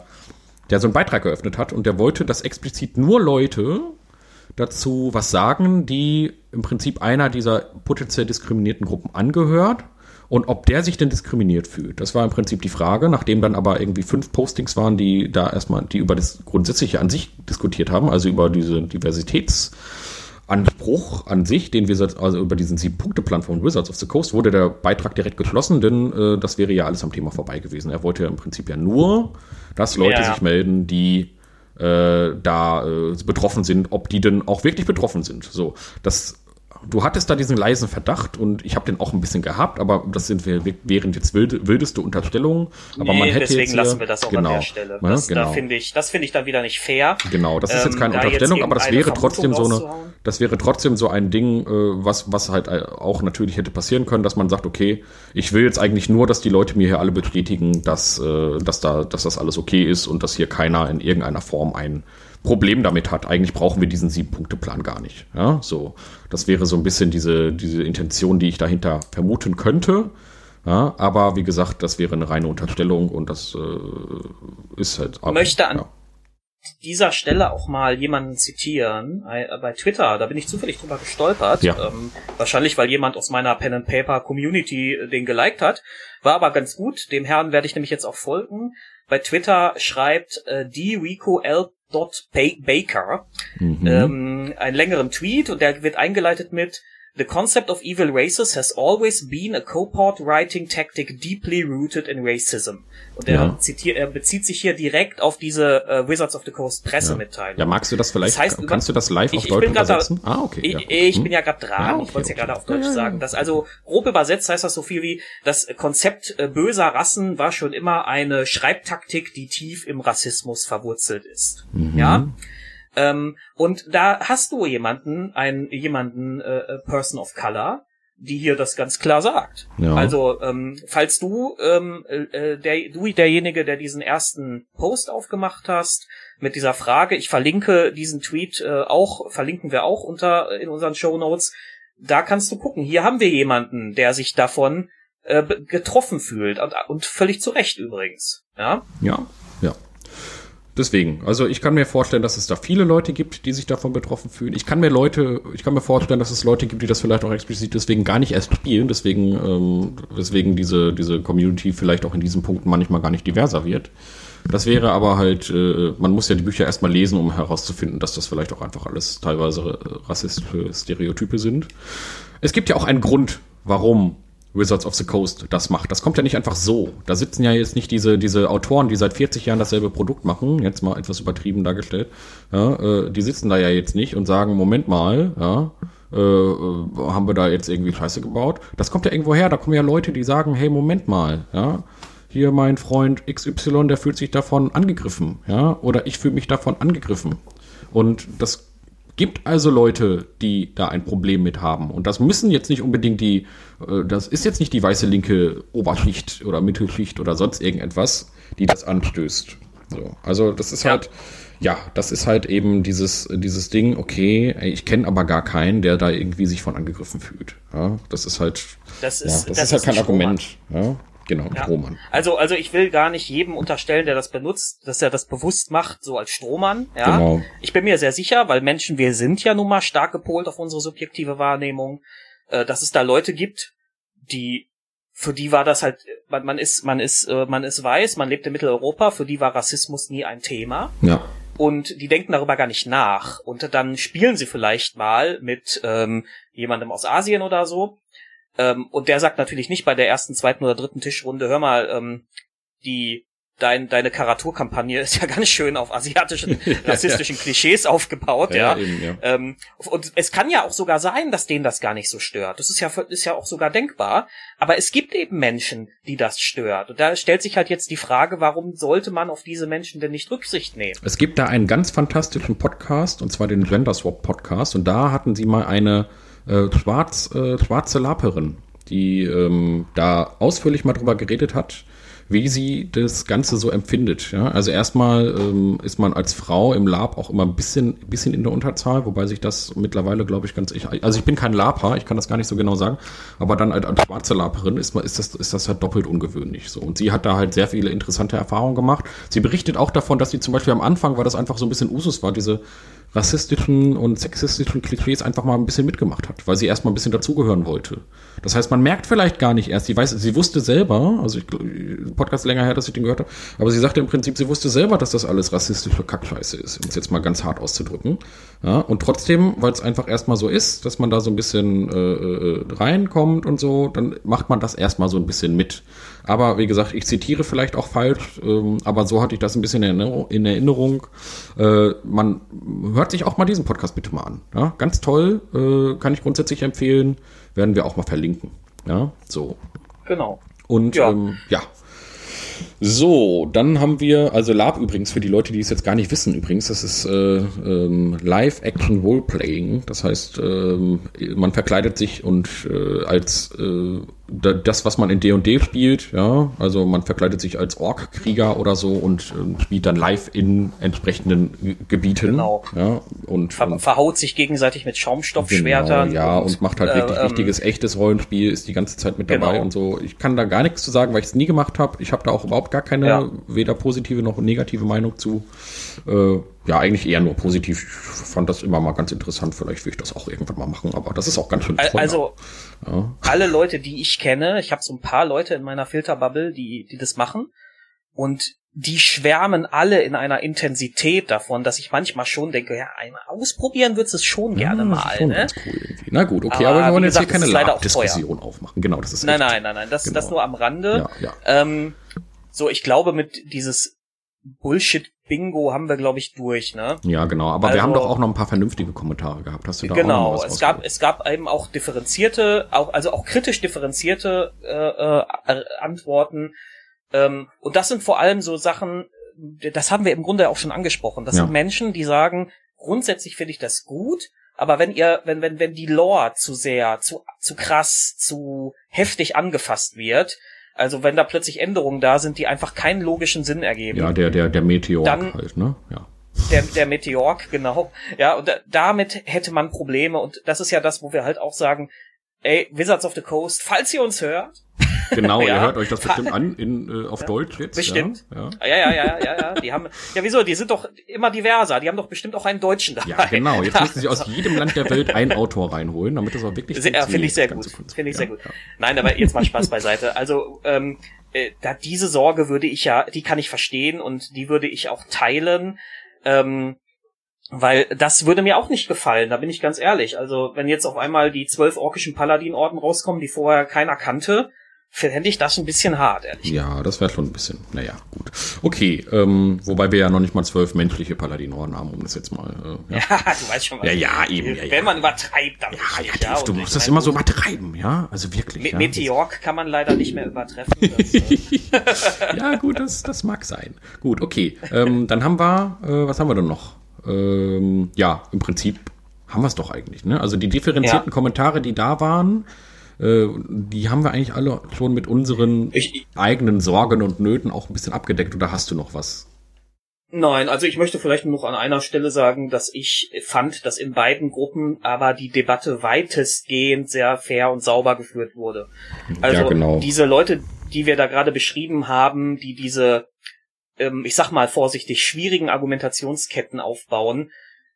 S1: der so einen Beitrag eröffnet hat und der wollte, dass explizit nur Leute dazu was sagen, die im Prinzip einer dieser potenziell diskriminierten Gruppen angehört und ob der sich denn diskriminiert fühlt. Das war im Prinzip die Frage, nachdem dann aber irgendwie fünf Postings waren, die da erstmal, die über das Grundsätzliche an sich diskutiert haben, also über diese Diversitätsanspruch an sich, den wir also über diesen Sieben-Punkte-Plan von Wizards of the Coast, wurde der Beitrag direkt geschlossen, denn äh, das wäre ja alles am Thema vorbei gewesen. Er wollte ja im Prinzip ja nur, dass Leute ja. sich melden, die äh, da äh, betroffen sind, ob die denn auch wirklich betroffen sind. So, das du hattest da diesen leisen Verdacht und ich habe den auch ein bisschen gehabt, aber das sind wir während jetzt wild, wildeste Unterstellungen. Aber
S2: nee,
S1: man hätte
S2: deswegen
S1: jetzt
S2: hier, lassen wir das auch genau, an der Stelle.
S1: Ne,
S2: das,
S1: genau.
S2: Da finde ich, das finde ich dann wieder nicht fair.
S1: Genau, das ist jetzt keine ähm, Unterstellung, aber das wäre trotzdem so eine, das wäre trotzdem so ein Ding, äh, was was halt äh, auch natürlich hätte passieren können, dass man sagt, okay, ich will jetzt eigentlich nur, dass die Leute mir hier alle bestätigen, dass äh, dass da dass das alles okay ist und dass hier keiner in irgendeiner Form ein Problem damit hat. Eigentlich brauchen wir diesen Sieben-Punkte-Plan gar nicht. Ja, so. Das wäre so ein bisschen diese, diese Intention, die ich dahinter vermuten könnte. Ja, aber wie gesagt, das wäre eine reine Unterstellung und das äh, ist halt.
S2: Ich möchte an ja. dieser Stelle auch mal jemanden zitieren. Bei Twitter, da bin ich zufällig drüber gestolpert. Ja. Ähm, wahrscheinlich, weil jemand aus meiner Pen and Paper Community den geliked hat. War aber ganz gut. Dem Herrn werde ich nämlich jetzt auch folgen. Bei Twitter schreibt äh, die Rico L. Baker mhm. ähm, einen längeren Tweet und der wird eingeleitet mit The concept of evil races has always been a cohort writing tactic deeply rooted in racism. Und er, ja. zitiert, er bezieht sich hier direkt auf diese äh, Wizards of the Coast Pressemitteilung.
S1: Ja. ja, magst du das vielleicht, das heißt, kannst du das live ich, auf Deutsch übersetzen?
S2: Da, ah, okay. Ich, ja, ich hm. bin ja gerade dran, ja, okay, ich wollte es okay. ja gerade auf Deutsch sagen. Das also grob übersetzt heißt das so viel wie, das Konzept äh, böser Rassen war schon immer eine Schreibtaktik, die tief im Rassismus verwurzelt ist. Mhm. Ja. Ähm, und da hast du jemanden, einen jemanden äh, äh, Person of Color, die hier das ganz klar sagt. Ja. Also ähm, falls du ähm, äh, äh, der du derjenige, der diesen ersten Post aufgemacht hast mit dieser Frage, ich verlinke diesen Tweet äh, auch, verlinken wir auch unter in unseren Show Notes. Da kannst du gucken. Hier haben wir jemanden, der sich davon äh, getroffen fühlt und, und völlig zu Recht übrigens. Ja.
S1: Ja. Ja. Deswegen, also ich kann mir vorstellen, dass es da viele Leute gibt, die sich davon betroffen fühlen. Ich kann mir Leute, ich kann mir vorstellen, dass es Leute gibt, die das vielleicht auch explizit deswegen gar nicht erst spielen, deswegen, ähm, deswegen diese, diese Community vielleicht auch in diesen Punkten manchmal gar nicht diverser wird. Das wäre aber halt, äh, man muss ja die Bücher erstmal lesen, um herauszufinden, dass das vielleicht auch einfach alles teilweise rassistische Stereotype sind. Es gibt ja auch einen Grund, warum Wizards of the Coast das macht. Das kommt ja nicht einfach so. Da sitzen ja jetzt nicht diese, diese Autoren, die seit 40 Jahren dasselbe Produkt machen, jetzt mal etwas übertrieben dargestellt. Ja, äh, die sitzen da ja jetzt nicht und sagen, Moment mal, ja, äh, äh haben wir da jetzt irgendwie Scheiße gebaut? Das kommt ja irgendwo her, da kommen ja Leute, die sagen, hey, Moment mal, ja, hier mein Freund XY, der fühlt sich davon angegriffen, ja, oder ich fühle mich davon angegriffen. Und das gibt also Leute, die da ein Problem mit haben. Und das müssen jetzt nicht unbedingt die, äh, das ist jetzt nicht die weiße linke Oberschicht oder Mittelschicht oder sonst irgendetwas, die das anstößt. So, also das ist ja. halt, ja, das ist halt eben dieses, dieses Ding, okay, ich kenne aber gar keinen, der da irgendwie sich von angegriffen fühlt. Ja, das ist halt,
S2: das ist,
S1: ja, das, das ist halt kein Argument. Ja. Genau,
S2: ja. Strohmann. Also, also ich will gar nicht jedem unterstellen, der das benutzt, dass er das bewusst macht, so als Strohmann. Ja. Genau. Ich bin mir sehr sicher, weil Menschen, wir sind ja nun mal stark gepolt auf unsere subjektive Wahrnehmung, äh, dass es da Leute gibt, die für die war das halt, man, man ist, man ist, äh, man ist weiß, man lebt in Mitteleuropa, für die war Rassismus nie ein Thema.
S1: Ja.
S2: Und die denken darüber gar nicht nach. Und dann spielen sie vielleicht mal mit ähm, jemandem aus Asien oder so ähm, und der sagt natürlich nicht bei der ersten, zweiten oder dritten Tischrunde, hör mal, ähm, die dein, deine Karaturkampagne ist ja ganz schön auf asiatischen, rassistischen Klischees aufgebaut, ja. ja. Eben, ja. Ähm, und es kann ja auch sogar sein, dass denen das gar nicht so stört. Das ist ja, ist ja auch sogar denkbar. Aber es gibt eben Menschen, die das stört. Und da stellt sich halt jetzt die Frage, warum sollte man auf diese Menschen denn nicht Rücksicht nehmen?
S1: Es gibt da einen ganz fantastischen Podcast, und zwar den Gender Swap Podcast, und da hatten sie mal eine äh, schwarz, äh, schwarze Laperin, die ähm, da ausführlich mal drüber geredet hat, wie sie das Ganze so empfindet. Ja? Also erstmal ähm, ist man als Frau im Lab auch immer ein bisschen, bisschen in der Unterzahl, wobei sich das mittlerweile, glaube ich, ganz. Ich, also ich bin kein Laper, ich kann das gar nicht so genau sagen, aber dann als, als schwarze Laperin ist, ist, das, ist das halt doppelt ungewöhnlich. So. Und sie hat da halt sehr viele interessante Erfahrungen gemacht. Sie berichtet auch davon, dass sie zum Beispiel am Anfang, weil das einfach so ein bisschen Usus war, diese rassistischen und sexistischen Klischees einfach mal ein bisschen mitgemacht hat, weil sie erstmal ein bisschen dazugehören wollte. Das heißt, man merkt vielleicht gar nicht erst, sie weiß, sie wusste selber, also ich, Podcast länger her, dass ich den gehört habe, aber sie sagte im Prinzip, sie wusste selber, dass das alles rassistische Kackscheiße ist, um es jetzt mal ganz hart auszudrücken. Ja, und trotzdem, weil es einfach erstmal so ist, dass man da so ein bisschen äh, äh, reinkommt und so, dann macht man das erstmal so ein bisschen mit. Aber wie gesagt, ich zitiere vielleicht auch falsch, ähm, aber so hatte ich das ein bisschen in Erinnerung. In Erinnerung. Äh, man hört sich auch mal diesen Podcast bitte mal an. Ja? Ganz toll, äh, kann ich grundsätzlich empfehlen. Werden wir auch mal verlinken. Ja, so.
S2: Genau.
S1: Und ja, ähm, ja so, dann haben wir, also Lab übrigens, für die Leute, die es jetzt gar nicht wissen übrigens, das ist äh, ähm, Live-Action Roleplaying. Das heißt, ähm, man verkleidet sich und äh, als äh, das, was man in D&D spielt, ja, also man verkleidet sich als Ork-Krieger oder so und äh, spielt dann live in entsprechenden Gebieten. Genau. Ja, und,
S2: Ver
S1: und
S2: verhaut sich gegenseitig mit Schaumstoffschwertern.
S1: Genau, ja, und, und macht halt äh, wirklich ähm, richtiges, echtes Rollenspiel, ist die ganze Zeit mit dabei genau. und so. Ich kann da gar nichts zu sagen, weil ich es nie gemacht habe. Ich habe da auch überhaupt gar keine, ja. weder positive noch negative Meinung zu. Äh, ja, eigentlich eher nur positiv. Ich fand das immer mal ganz interessant. Vielleicht will ich das auch irgendwann mal machen, aber das ist auch ganz schön
S2: toll. Also, ja. alle Leute, die ich kenne, ich habe so ein paar Leute in meiner Filterbubble, die, die das machen. Und die schwärmen alle in einer Intensität davon, dass ich manchmal schon denke, ja, einmal ausprobieren würdest du es schon ja, gerne mal. Schon ne? cool.
S1: Na gut, okay, aber, aber wir wollen jetzt hier keine Diskussion aufmachen. Genau, das ist
S2: Nein, nein, nein, nein, das, genau. das nur am Rande. Ja, ja. Ähm, so, ich glaube, mit dieses Bullshit Bingo haben wir, glaube ich, durch, ne?
S1: Ja, genau. Aber also, wir haben doch auch noch ein paar vernünftige Kommentare gehabt. Hast du da
S2: genau,
S1: auch noch
S2: was es gab, es gab eben auch differenzierte, auch, also auch kritisch differenzierte äh, äh, Antworten. Ähm, und das sind vor allem so Sachen, das haben wir im Grunde auch schon angesprochen. Das ja. sind Menschen, die sagen, grundsätzlich finde ich das gut, aber wenn ihr, wenn, wenn, wenn die Lore zu sehr, zu, zu krass, zu heftig angefasst wird, also wenn da plötzlich Änderungen da sind, die einfach keinen logischen Sinn ergeben.
S1: Ja, der, der, der Meteor dann, halt, ne? Ja.
S2: Der, der Meteor, genau. Ja, und da, damit hätte man Probleme und das ist ja das, wo wir halt auch sagen, ey, Wizards of the Coast, falls ihr uns hört,
S1: Genau, ja. ihr hört euch das bestimmt an in, äh, auf ja. Deutsch jetzt.
S2: Bestimmt. Ja. ja, ja, ja, ja, ja. Die haben, ja, wieso? Die sind doch immer diverser. Die haben doch bestimmt auch einen Deutschen
S1: da. Ja, genau. Jetzt müssen sie aus jedem Land der Welt einen Autor reinholen, damit das auch wirklich
S2: sehr, Finde ich sehr gut. Finde ich sehr gut. Nein, aber jetzt mal Spaß beiseite. Also, ähm, äh, da diese Sorge würde ich ja, die kann ich verstehen und die würde ich auch teilen. Ähm, weil das würde mir auch nicht gefallen, da bin ich ganz ehrlich. Also, wenn jetzt auf einmal die zwölf orkischen Paladin-Orden rauskommen, die vorher keiner kannte, fände ich das ein bisschen hart, ehrlich
S1: Ja, das wäre schon ein bisschen, naja, gut. Okay, ähm, wobei wir ja noch nicht mal zwölf menschliche Paladinoren haben, um das jetzt mal.
S2: Äh, ja. ja, du weißt schon, was
S1: Ja, ja, eben. Ja,
S2: wenn ja. man übertreibt, dann.
S1: Ja, ja, ja du musst das immer so übertreiben, ja? Also wirklich. Me
S2: ja. Meteork kann man leider nicht mehr übertreffen.
S1: Das, äh ja, gut, das, das mag sein. Gut, okay. Ähm, dann haben wir, äh, was haben wir denn noch? Ähm, ja, im Prinzip haben wir es doch eigentlich, ne? Also die differenzierten Kommentare, die da waren, die haben wir eigentlich alle schon mit unseren ich, eigenen Sorgen und Nöten auch ein bisschen abgedeckt oder hast du noch was?
S2: Nein, also ich möchte vielleicht noch an einer Stelle sagen, dass ich fand, dass in beiden Gruppen aber die Debatte weitestgehend sehr fair und sauber geführt wurde. Also ja, genau. diese Leute, die wir da gerade beschrieben haben, die diese, ähm, ich sag mal vorsichtig, schwierigen Argumentationsketten aufbauen,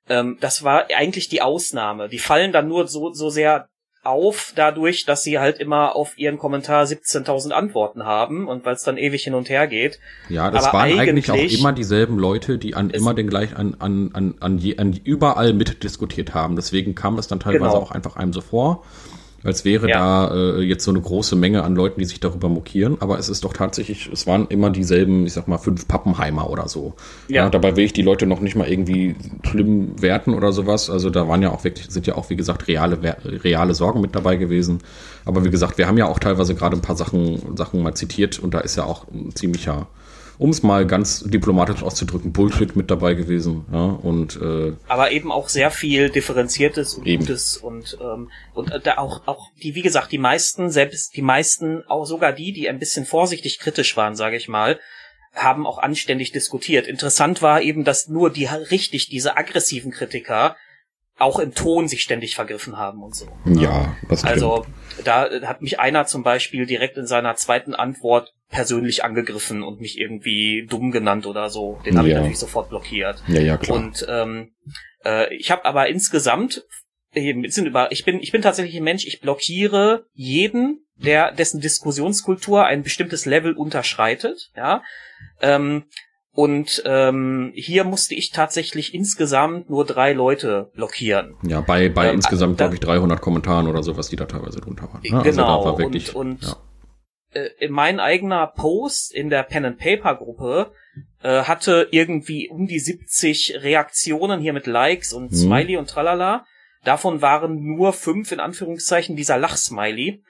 S2: ähm, das war eigentlich die Ausnahme. Die fallen dann nur so, so sehr auf dadurch, dass sie halt immer auf ihren Kommentar 17.000 Antworten haben und weil es dann ewig hin und her geht.
S1: Ja, das Aber waren eigentlich, eigentlich auch immer dieselben Leute, die an immer den gleich an an an an, je, an überall mitdiskutiert haben. Deswegen kam das dann teilweise genau. auch einfach einem so vor als wäre ja. da äh, jetzt so eine große Menge an Leuten, die sich darüber mokieren. Aber es ist doch tatsächlich, es waren immer dieselben, ich sag mal, fünf Pappenheimer oder so. Ja. ja. dabei will ich die Leute noch nicht mal irgendwie schlimm werten oder sowas. Also da waren ja auch wirklich, sind ja auch, wie gesagt, reale, reale Sorgen mit dabei gewesen. Aber wie gesagt, wir haben ja auch teilweise gerade ein paar Sachen, Sachen mal zitiert und da ist ja auch ein ziemlicher um es mal ganz diplomatisch auszudrücken, Bullshit mit dabei gewesen. Ja, und, äh,
S2: Aber eben auch sehr viel differenziertes und eben. Gutes und, ähm, und äh, da auch, auch die, wie gesagt, die meisten, selbst die meisten, auch sogar die, die ein bisschen vorsichtig kritisch waren, sage ich mal, haben auch anständig diskutiert. Interessant war eben, dass nur die richtig diese aggressiven Kritiker auch im Ton sich ständig vergriffen haben und so.
S1: Ja,
S2: das stimmt. Also da hat mich einer zum Beispiel direkt in seiner zweiten Antwort persönlich angegriffen und mich irgendwie dumm genannt oder so. Den habe ja. ich natürlich sofort blockiert.
S1: Ja, ja, klar.
S2: Und ähm, äh, ich habe aber insgesamt sind über, ich bin, ich bin tatsächlich ein Mensch, ich blockiere jeden, der, dessen Diskussionskultur ein bestimmtes Level unterschreitet, ja. Ähm, und ähm, hier musste ich tatsächlich insgesamt nur drei Leute blockieren.
S1: Ja, bei, bei ähm, insgesamt, glaube ich, 300 Kommentaren oder so, was die da teilweise drunter waren.
S2: Ne? Genau. Also wirklich, und, und ja. äh, mein eigener Post in der Pen and Paper Gruppe äh, hatte irgendwie um die 70 Reaktionen hier mit Likes und hm. Smiley und tralala. Davon waren nur fünf in Anführungszeichen dieser Lachsmiley,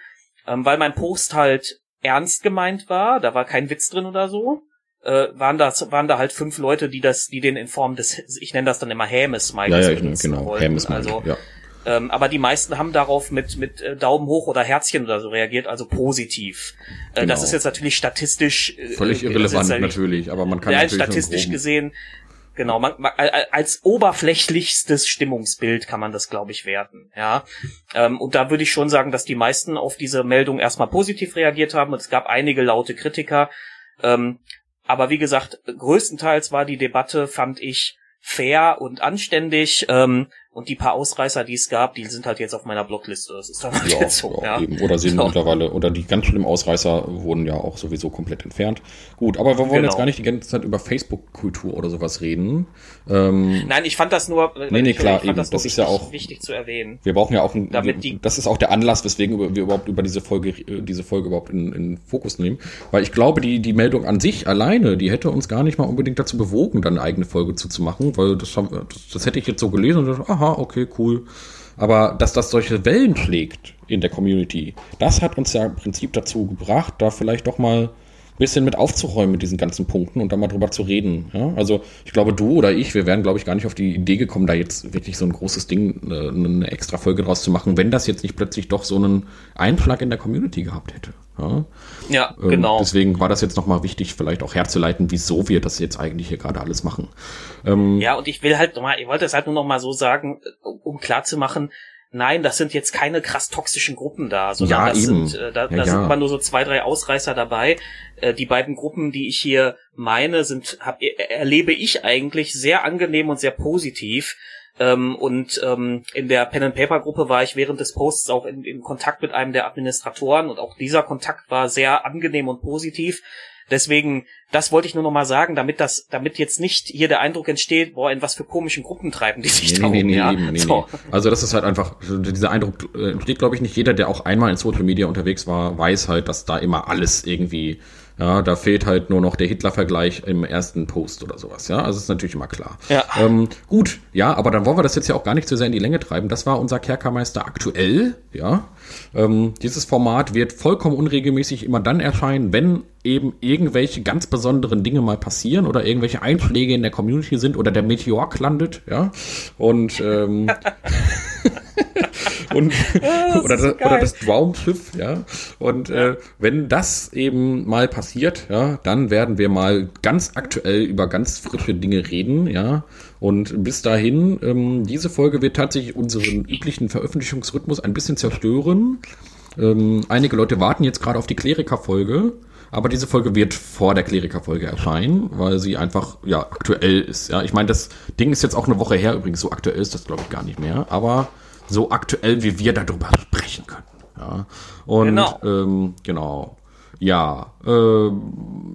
S2: ähm, weil mein Post halt ernst gemeint war. Da war kein Witz drin oder so äh, waren da waren da halt fünf Leute, die das, die den in Form des, ich nenne das dann immer Häme-Smileys
S1: ja, ja, genau, wollten.
S2: also, ja. Ähm, aber die meisten haben darauf mit mit äh, Daumen hoch oder Herzchen oder so reagiert, also positiv. Äh, genau. Das ist jetzt natürlich statistisch
S1: äh, völlig irrelevant ja, natürlich, aber man kann
S2: ja, statistisch gesehen genau man, man, als oberflächlichstes Stimmungsbild kann man das glaube ich werten. Ja, ähm, und da würde ich schon sagen, dass die meisten auf diese Meldung erstmal positiv reagiert haben und es gab einige laute Kritiker. Ähm, aber wie gesagt, größtenteils war die Debatte, fand ich, fair und anständig. Ähm, und die paar Ausreißer, die es gab, die sind halt jetzt auf meiner Blockliste. Das ist dann halt
S1: ja, jetzt so. Ja, ja. Eben. Oder sind so. mittlerweile, oder die ganz schlimmen Ausreißer wurden ja auch sowieso komplett entfernt. Gut, aber wir wollen genau. jetzt gar nicht die ganze Zeit über Facebook-Kultur oder sowas reden.
S2: Ähm, Nein, ich fand das nur.
S1: Nee, nee, klar, eben. Das, das ist ja auch
S2: wichtig zu erwähnen.
S1: Wir brauchen ja auch, ein, damit die, das ist auch der Anlass, weswegen wir überhaupt über diese Folge, äh, diese Folge überhaupt in, in Fokus nehmen. Weil ich glaube, die, die Meldung an sich alleine, die hätte uns gar nicht mal unbedingt dazu bewogen, dann eine eigene Folge zuzumachen, weil das, haben, das, das hätte ich jetzt so gelesen und dachte, aha, okay, cool aber dass das solche Wellen schlägt in der Community, das hat uns ja im Prinzip dazu gebracht, da vielleicht doch mal ein bisschen mit aufzuräumen mit diesen ganzen Punkten und da mal drüber zu reden. Ja? Also ich glaube, du oder ich, wir wären, glaube ich, gar nicht auf die Idee gekommen, da jetzt wirklich so ein großes Ding, äh, eine extra Folge draus zu machen, wenn das jetzt nicht plötzlich doch so einen Einschlag in der Community gehabt hätte.
S2: Ja, ja ähm, genau.
S1: Deswegen war das jetzt nochmal wichtig, vielleicht auch herzuleiten, wieso wir das jetzt eigentlich hier gerade alles machen.
S2: Ähm, ja, und ich will halt nochmal, ich wollte es halt nur nochmal so sagen, um klar zu machen, nein, das sind jetzt keine krass toxischen Gruppen da, sondern ja, das eben. sind, äh, da, ja, da sind immer nur so zwei, drei Ausreißer dabei. Äh, die beiden Gruppen, die ich hier meine, sind, hab, erlebe ich eigentlich sehr angenehm und sehr positiv. Ähm, und ähm, in der Pen and Paper Gruppe war ich während des Posts auch in, in Kontakt mit einem der Administratoren und auch dieser Kontakt war sehr angenehm und positiv. Deswegen, das wollte ich nur noch mal sagen, damit das, damit jetzt nicht hier der Eindruck entsteht, boah, in was für komischen Gruppen treiben die sich nee, da nee, um, nee, ja?
S1: nee, so. nee. Also das ist halt einfach, dieser Eindruck äh, entsteht, glaube ich, nicht jeder, der auch einmal in Social Media unterwegs war, weiß halt, dass da immer alles irgendwie ja, da fehlt halt nur noch der Hitler-Vergleich im ersten Post oder sowas. Ja, also ist natürlich immer klar.
S2: Ja.
S1: Ähm, gut, ja, aber dann wollen wir das jetzt ja auch gar nicht zu sehr in die Länge treiben. Das war unser Kerkermeister aktuell. Ja, ähm, dieses Format wird vollkommen unregelmäßig immer dann erscheinen, wenn eben irgendwelche ganz besonderen Dinge mal passieren oder irgendwelche Einschläge in der Community sind oder der Meteor landet. Ja, und ähm, und das oder, das, oder das Traumschiff, ja. Und ja. Äh, wenn das eben mal passiert, ja, dann werden wir mal ganz aktuell über ganz frische Dinge reden, ja. Und bis dahin, ähm, diese Folge wird tatsächlich unseren üblichen Veröffentlichungsrhythmus ein bisschen zerstören. Ähm, einige Leute warten jetzt gerade auf die Kleriker-Folge. Aber diese Folge wird vor der Kleriker-Folge erscheinen, weil sie einfach ja aktuell ist. Ja, ich meine, das Ding ist jetzt auch eine Woche her. Übrigens, so aktuell ist das glaube ich gar nicht mehr. Aber so aktuell, wie wir darüber sprechen können. Ja. Und genau. Ähm, genau. Ja, äh,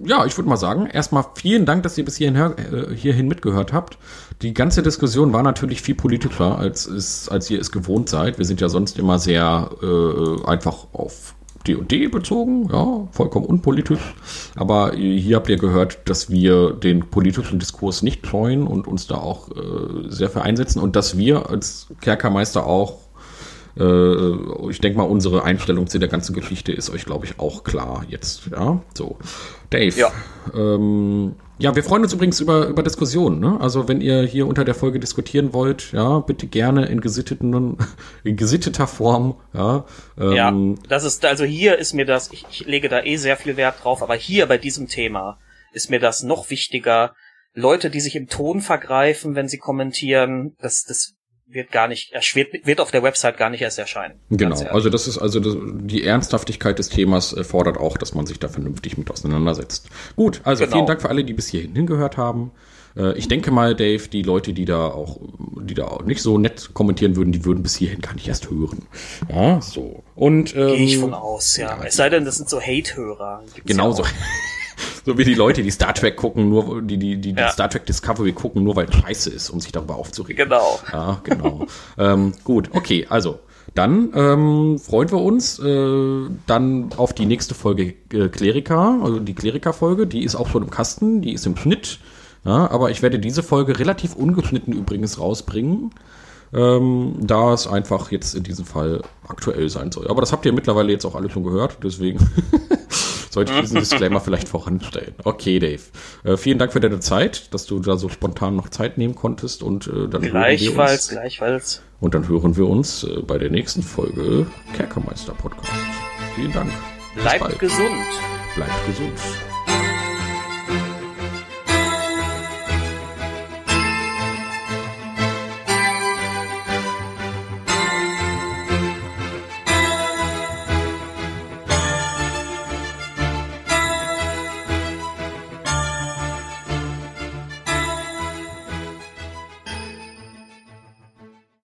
S1: ja, ich würde mal sagen, erstmal vielen Dank, dass ihr bis hierhin, äh, hierhin mitgehört habt. Die ganze Diskussion war natürlich viel politischer, als, es, als ihr es gewohnt seid. Wir sind ja sonst immer sehr äh, einfach auf D&D bezogen, ja, vollkommen unpolitisch. Aber hier habt ihr gehört, dass wir den politischen Diskurs nicht scheuen und uns da auch äh, sehr für einsetzen und dass wir als Kerkermeister auch äh, ich denke mal, unsere Einstellung zu der ganzen Geschichte ist euch, glaube ich, auch klar jetzt. Ja, so. Dave, ja. Ähm, ja, wir freuen uns übrigens über, über Diskussionen. Ne? Also wenn ihr hier unter der Folge diskutieren wollt, ja, bitte gerne in gesitteten, in gesitteter Form. Ja,
S2: ähm, ja, das ist also hier ist mir das. Ich, ich lege da eh sehr viel Wert drauf, aber hier bei diesem Thema ist mir das noch wichtiger. Leute, die sich im Ton vergreifen, wenn sie kommentieren, das, das wird gar nicht, wird, wird auf der Website gar nicht erst erscheinen.
S1: Genau, also das ist also das, die Ernsthaftigkeit des Themas fordert auch, dass man sich da vernünftig mit auseinandersetzt. Gut, also genau. vielen Dank für alle, die bis hierhin hingehört haben. Äh, ich denke mal, Dave, die Leute, die da auch, die da auch nicht so nett kommentieren würden, die würden bis hierhin gar nicht erst hören. Ja, so. Und ähm,
S2: gehe ich von aus, ja. ja. Es sei denn, das sind so Hate-Hörer.
S1: Genau so. so wie die Leute, die Star Trek gucken, nur die die die, ja. Star Trek Discovery gucken, nur weil scheiße ist, um sich darüber aufzuregen.
S2: Genau.
S1: Ja, genau. ähm, gut, okay, also dann ähm, freuen wir uns äh, dann auf die nächste Folge äh, Kleriker, also die Kleriker-Folge, die ist auch schon im Kasten, die ist im Schnitt. Ja, aber ich werde diese Folge relativ ungeschnitten übrigens rausbringen, ähm, da es einfach jetzt in diesem Fall aktuell sein soll. Aber das habt ihr mittlerweile jetzt auch alle schon gehört, deswegen sollte ich diesen Disclaimer vielleicht voranstellen. Okay, Dave. Äh, vielen Dank für deine Zeit, dass du da so spontan noch Zeit nehmen konntest und äh, dann
S2: gleichfalls, gleichfalls.
S1: Und dann hören wir uns äh, bei der nächsten Folge Kerkermeister Podcast. Vielen Dank.
S2: Bleibt gesund.
S1: Bleibt gesund.